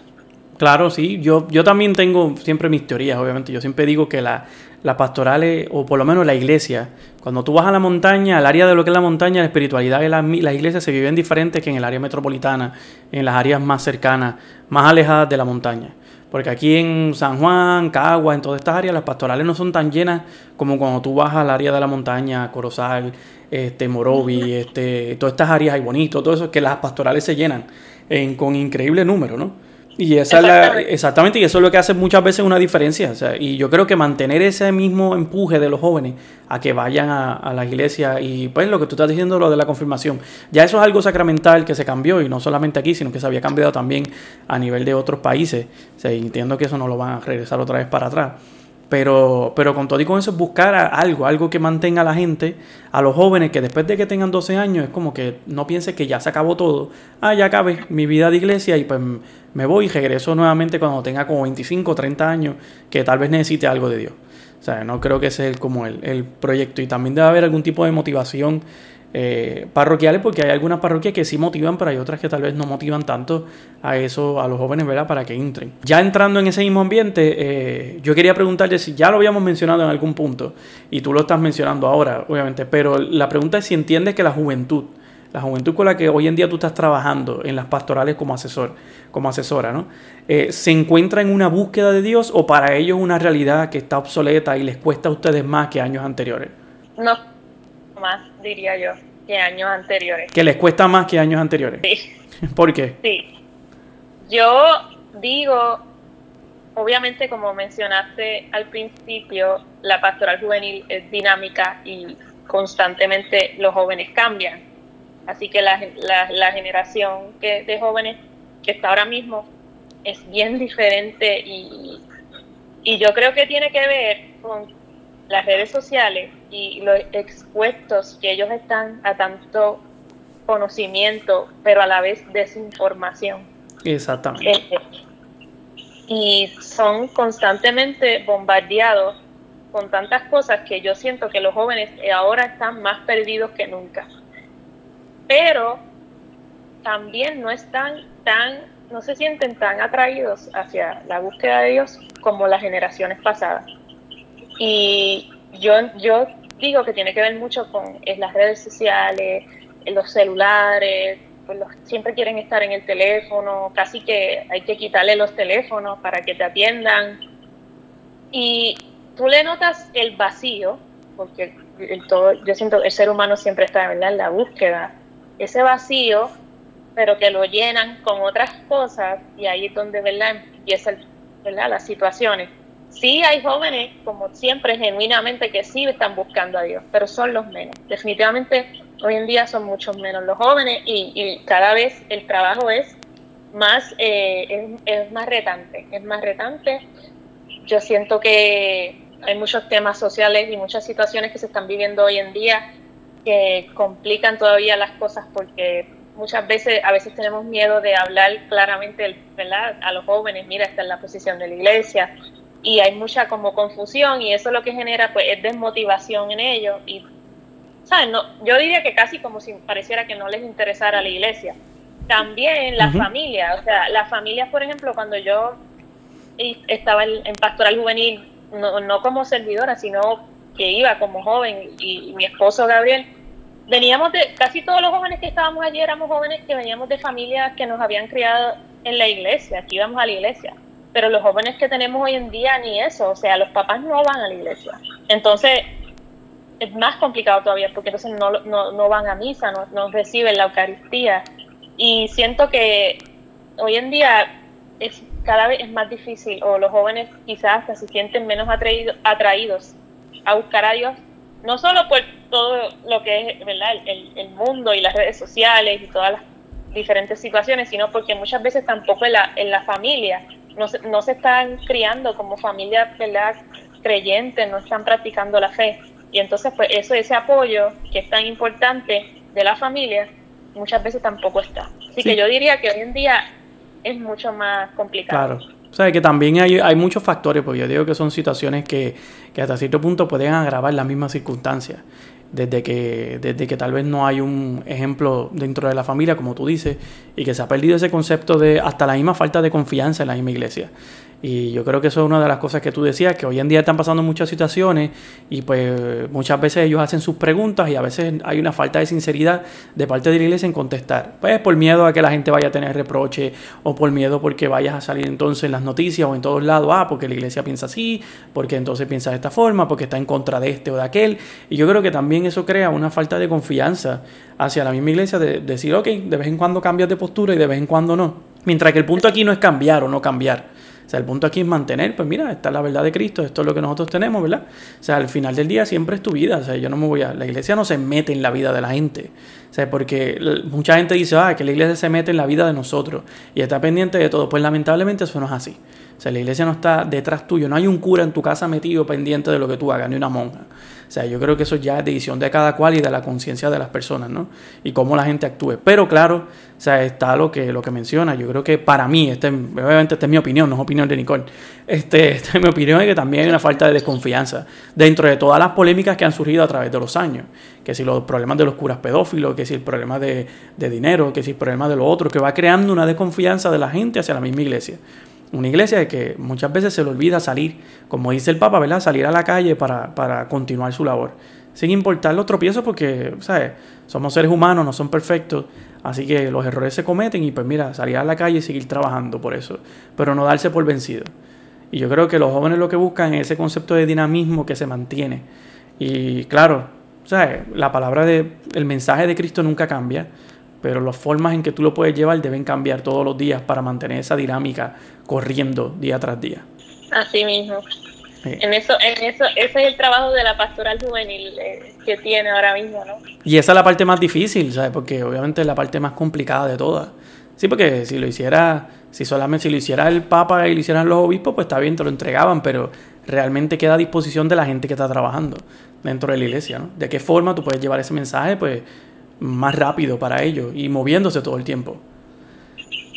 Claro, sí. Yo, yo también tengo siempre mis teorías, obviamente. Yo siempre digo que la, las pastorales, o por lo menos la iglesia, cuando tú vas a la montaña, al área de lo que es la montaña, la espiritualidad de las, las iglesias se viven diferentes que en el área metropolitana, en las áreas más cercanas, más alejadas de la montaña. Porque aquí en San Juan, Cagua, en todas estas áreas, las pastorales no son tan llenas como cuando tú vas al área de la montaña, Corozal, este, Morovi, este, todas estas áreas hay bonito, todo eso, que las pastorales se llenan en, con increíble número, ¿no? Y esa exactamente. Es la, exactamente, y eso es lo que hace muchas veces una diferencia. O sea, y yo creo que mantener ese mismo empuje de los jóvenes a que vayan a, a la iglesia y pues lo que tú estás diciendo, lo de la confirmación, ya eso es algo sacramental que se cambió y no solamente aquí, sino que se había cambiado también a nivel de otros países. O sea, entiendo que eso no lo van a regresar otra vez para atrás. Pero, pero con todo y con eso, buscar algo, algo que mantenga a la gente, a los jóvenes que después de que tengan 12 años, es como que no piense que ya se acabó todo. Ah, ya acabé mi vida de iglesia y pues me voy y regreso nuevamente cuando tenga como 25 o 30 años, que tal vez necesite algo de Dios. O sea, no creo que sea como el, el proyecto. Y también debe haber algún tipo de motivación eh, parroquiales, porque hay algunas parroquias que sí motivan, pero hay otras que tal vez no motivan tanto a eso, a los jóvenes, ¿verdad? Para que entren. Ya entrando en ese mismo ambiente, eh, yo quería preguntarte si ya lo habíamos mencionado en algún punto, y tú lo estás mencionando ahora, obviamente, pero la pregunta es si entiendes que la juventud, la juventud con la que hoy en día tú estás trabajando en las pastorales como asesor, como asesora, ¿no? Eh, ¿Se encuentra en una búsqueda de Dios o para ellos una realidad que está obsoleta y les cuesta a ustedes más que años anteriores? No, más, diría yo, que años anteriores. ¿Que les cuesta más que años anteriores? Sí. ¿Por qué? Sí. Yo digo, obviamente como mencionaste al principio, la pastoral juvenil es dinámica y constantemente los jóvenes cambian. Así que la, la, generación que, de jóvenes que está ahora mismo es bien diferente y, y yo creo que tiene que ver con las redes sociales y los expuestos que ellos están a tanto conocimiento, pero a la vez desinformación. Exactamente. Eh, y son constantemente bombardeados con tantas cosas que yo siento que los jóvenes ahora están más perdidos que nunca. Pero también no están tan, no se sienten tan atraídos hacia la búsqueda de Dios como las generaciones pasadas. Y yo, yo digo que tiene que ver mucho con las redes sociales, los celulares, pues siempre quieren estar en el teléfono, casi que hay que quitarle los teléfonos para que te atiendan. Y tú le notas el vacío, porque el todo, yo siento que el ser humano siempre está ¿verdad? en la búsqueda, ese vacío, pero que lo llenan con otras cosas y ahí es donde ¿verdad? empiezan ¿verdad? las situaciones. Sí hay jóvenes, como siempre, genuinamente que sí están buscando a Dios, pero son los menos. Definitivamente hoy en día son muchos menos los jóvenes y, cada vez el trabajo es más, eh, es, más retante, es más retante. Yo siento que hay muchos temas sociales y muchas situaciones que se están viviendo hoy en día que complican todavía las cosas porque muchas veces, a veces tenemos miedo de hablar claramente ¿verdad? a los jóvenes, mira, esta es la posición de la iglesia, y hay mucha como confusión y eso lo que genera pues es desmotivación en ellos y ¿sabes? No, yo diría que casi como si pareciera que no les interesara la iglesia. También la familia, o sea, las familias, por ejemplo, cuando yo estaba en, pastoral juvenil, no, no como servidora, sino que iba como joven y, mi esposo Gabriel, veníamos de, casi todos los jóvenes que estábamos allí éramos jóvenes que veníamos de familias que nos habían criado en la iglesia, que íbamos a la iglesia pero los jóvenes que tenemos hoy en día ni eso, o sea, los papás no van a la iglesia. Entonces, es más complicado todavía porque entonces no, no, no van a misa, no, no, reciben la Eucaristía. Y siento que hoy en día es cada vez es más difícil, o los jóvenes quizás se sienten menos atraídos, a buscar a Dios, no solo por todo lo que es ¿verdad? El, el mundo y las redes sociales y todas las diferentes situaciones, sino porque muchas veces tampoco en la, en la familia no se, no se están criando como familia ¿verdad? creyente, no están practicando la fe. Y entonces, pues eso, ese apoyo que es tan importante de la familia, muchas veces tampoco está. Así que yo diría que hoy en día es mucho más complicado. Claro. O sea, que también hay, hay muchos factores, porque yo digo que son situaciones que, que hasta cierto punto pueden agravar las mismas circunstancias desde que, desde que tal vez no hay un ejemplo dentro de la familia, como tú dices, y que se ha perdido ese concepto de hasta la misma falta de confianza en la misma iglesia. Y yo creo que eso es una de las cosas que tú decías, que hoy en día están pasando muchas situaciones y pues muchas veces ellos hacen sus preguntas y a veces hay una falta de sinceridad de parte de la iglesia en contestar. Pues por miedo a que la gente vaya a tener reproche o por miedo porque vayas a salir entonces en las noticias o en todos lados, ah, porque la iglesia piensa así, porque entonces piensa de esta forma, porque está en contra de este o de aquel. Y yo creo que también eso crea una falta de confianza hacia la misma iglesia de decir, ok, de vez en cuando cambias de postura y de vez en cuando no. Mientras que el punto aquí no es cambiar o no cambiar o sea, el punto aquí es mantener, pues mira, esta es la verdad de Cristo, esto es lo que nosotros tenemos, ¿verdad? O sea, al final del día siempre es tu vida, o sea, yo no me voy a... La iglesia no se mete en la vida de la gente, o sea, porque mucha gente dice, ah, que la iglesia se mete en la vida de nosotros y está pendiente de todo, pues lamentablemente eso no es así. O sea, la iglesia no está detrás tuyo, no hay un cura en tu casa metido pendiente de lo que tú hagas, ni una monja. O sea, yo creo que eso ya es decisión de cada cual y de la conciencia de las personas, ¿no? Y cómo la gente actúe. Pero claro, o sea, está lo que, lo que menciona. Yo creo que para mí, este, obviamente esta es mi opinión, no es opinión de Nicole. Este, esta es mi opinión es que también hay una falta de desconfianza dentro de todas las polémicas que han surgido a través de los años. Que si los problemas de los curas pedófilos, que si el problema de, de dinero, que si el problema de lo otro, que va creando una desconfianza de la gente hacia la misma iglesia. Una iglesia que muchas veces se le olvida salir, como dice el Papa, ¿verdad? Salir a la calle para, para continuar su labor. Sin importar los tropiezos porque, ¿sabes? Somos seres humanos, no son perfectos. Así que los errores se cometen y pues mira, salir a la calle y seguir trabajando por eso. Pero no darse por vencido. Y yo creo que los jóvenes lo que buscan es ese concepto de dinamismo que se mantiene. Y claro, ¿sabes? La palabra de, el mensaje de Cristo nunca cambia pero las formas en que tú lo puedes llevar deben cambiar todos los días para mantener esa dinámica corriendo día tras día. Así mismo. En eso, en eso, ese es el trabajo de la pastoral juvenil eh, que tiene ahora mismo, ¿no? Y esa es la parte más difícil, ¿sabes? Porque obviamente es la parte más complicada de todas. Sí, porque si lo hiciera, si solamente si lo hiciera el Papa y lo hicieran los obispos, pues está bien, te lo entregaban, pero realmente queda a disposición de la gente que está trabajando dentro de la iglesia, ¿no? De qué forma tú puedes llevar ese mensaje, pues más rápido para ellos y moviéndose todo el tiempo.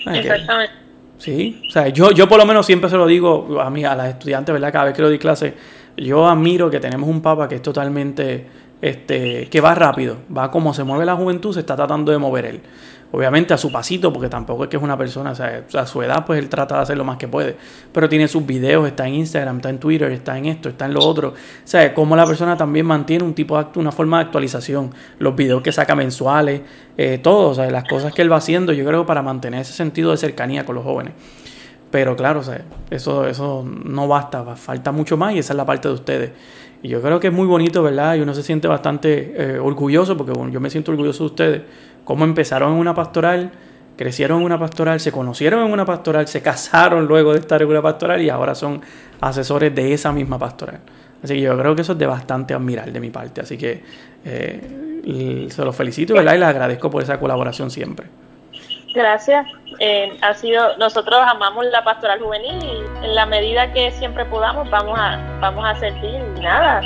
Exactamente. Sí, o sea, yo, yo por lo menos siempre se lo digo a mí, a las estudiantes, ¿verdad? Cada vez que lo doy clase, yo admiro que tenemos un papa que es totalmente, este, que va rápido, va como se mueve la juventud, se está tratando de mover él. Obviamente a su pasito, porque tampoco es que es una persona, o sea, a su edad, pues él trata de hacer lo más que puede. Pero tiene sus videos, está en Instagram, está en Twitter, está en esto, está en lo otro. O sea, como la persona también mantiene un tipo de una forma de actualización. Los videos que saca mensuales, eh, todo, o sea, las cosas que él va haciendo, yo creo para mantener ese sentido de cercanía con los jóvenes. Pero claro, o sea, eso, eso no basta, falta mucho más y esa es la parte de ustedes. Y yo creo que es muy bonito, ¿verdad? Y uno se siente bastante eh, orgulloso, porque bueno, yo me siento orgulloso de ustedes cómo empezaron en una pastoral, crecieron en una pastoral, se conocieron en una pastoral, se casaron luego de estar en pastoral y ahora son asesores de esa misma pastoral. Así que yo creo que eso es de bastante admirar de mi parte. Así que eh, se los felicito y les agradezco por esa colaboración siempre. Gracias. Eh, ha sido, nosotros amamos la pastoral juvenil y en la medida que siempre podamos vamos a, vamos a servir. Nada,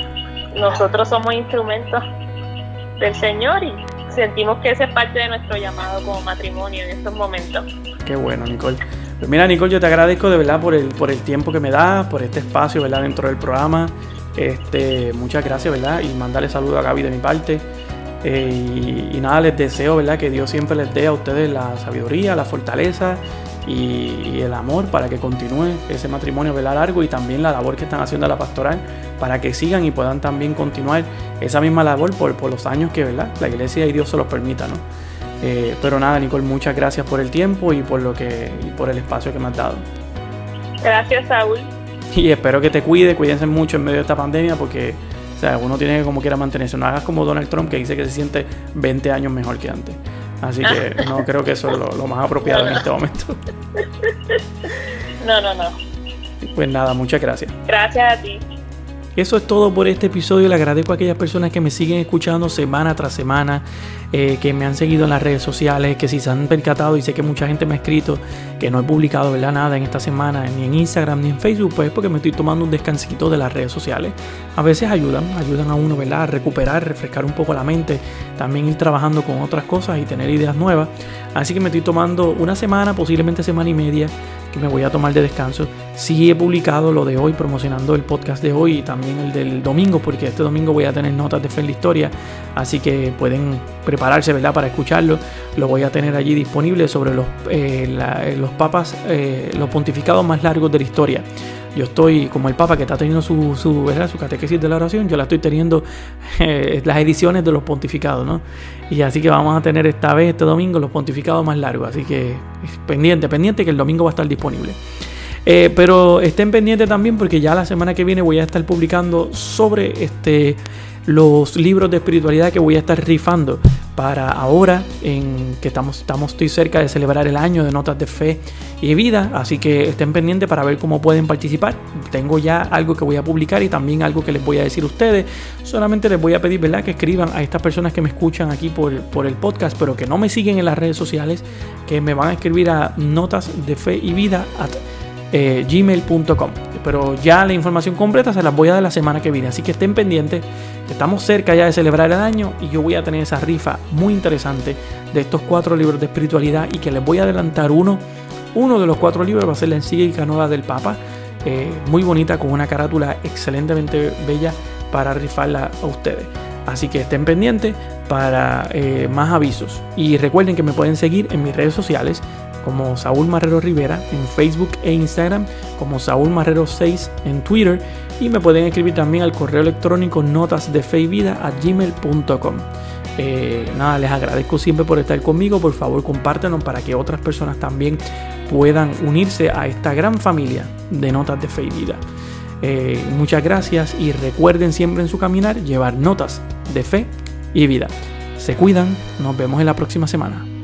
nosotros somos instrumentos del Señor y sentimos que ese es parte de nuestro llamado como matrimonio en estos momentos. Qué bueno, Nicole. Pues mira, Nicole, yo te agradezco de verdad por el, por el tiempo que me das, por este espacio, ¿verdad? Dentro del programa. Este, muchas gracias, ¿verdad? Y mandarle saludo a Gaby de mi parte. Eh, y, nada, les deseo, ¿verdad? Que Dios siempre les dé a ustedes la sabiduría, la fortaleza y, el amor para que continúe ese matrimonio ¿verdad? largo y también la labor que están haciendo la pastoral para que sigan y puedan también continuar esa misma labor por, por los años que ¿verdad? la iglesia y Dios se los permita. ¿no? Eh, pero nada, Nicole, muchas gracias por el tiempo y por, lo que, y por el espacio que me has dado. Gracias, Saúl. Y espero que te cuide, cuídense mucho en medio de esta pandemia porque o sea, uno tiene que como quiera mantenerse. No hagas como Donald Trump que dice que se siente 20 años mejor que antes. Así que no creo que eso es lo, más apropiado en este momento. No, no, no. Pues nada, muchas gracias. Gracias a ti. Eso es todo por este episodio. Le agradezco a aquellas personas que me siguen escuchando semana tras semana, eh, que me han seguido en las redes sociales, que si se han percatado y sé que mucha gente me ha escrito que no he publicado ¿verdad? nada en esta semana, ni en Instagram ni en Facebook, pues es porque me estoy tomando un descansito de las redes sociales. A veces ayudan, ayudan a uno ¿verdad? a recuperar, refrescar un poco la mente, también ir trabajando con otras cosas y tener ideas nuevas. Así que me estoy tomando una semana, posiblemente semana y media que me voy a tomar de descanso. Sí he publicado lo de hoy, promocionando el podcast de hoy y también el del domingo, porque este domingo voy a tener notas de fe en la historia, así que pueden prepararse ¿verdad? para escucharlo. Lo voy a tener allí disponible sobre los, eh, los papas, eh, los pontificados más largos de la historia. Yo estoy como el Papa que está teniendo su, su, su catequesis de la oración, yo la estoy teniendo eh, las ediciones de los pontificados, ¿no? Y así que vamos a tener esta vez, este domingo, los pontificados más largos. Así que pendiente, pendiente que el domingo va a estar disponible. Pero estén pendientes también porque ya la semana que viene voy a estar publicando sobre este los libros de espiritualidad que voy a estar rifando para ahora en que estamos, estamos estoy cerca de celebrar el año de notas de fe y vida así que estén pendientes para ver cómo pueden participar tengo ya algo que voy a publicar y también algo que les voy a decir a ustedes solamente les voy a pedir ¿verdad? que escriban a estas personas que me escuchan aquí por, por el podcast pero que no me siguen en las redes sociales que me van a escribir a notas de fe y vida eh, gmail.com. Pero ya la información completa se las voy a dar la semana que viene. Así que estén pendientes. Estamos cerca ya de celebrar el año y yo voy a tener esa rifa muy interesante de estos cuatro libros de espiritualidad y que les voy a adelantar uno. Uno de los cuatro libros va a ser la encíclica nueva del Papa. Eh, muy bonita con una carátula excelentemente bella para rifarla a ustedes. Así que estén pendientes para eh, más avisos. Y recuerden que me pueden seguir en mis redes sociales como Saúl Marrero Rivera en Facebook e Instagram, como Saúl Marrero 6 en Twitter y me pueden escribir también al correo electrónico notas de y vida a gmail.com. Eh, nada, les agradezco siempre por estar conmigo. Por favor, compártenos para que otras personas también puedan unirse a esta gran familia de Notas de Fe y Vida. Eh, muchas gracias y recuerden siempre en su caminar llevar notas de fe y vida. Se cuidan, nos vemos en la próxima semana.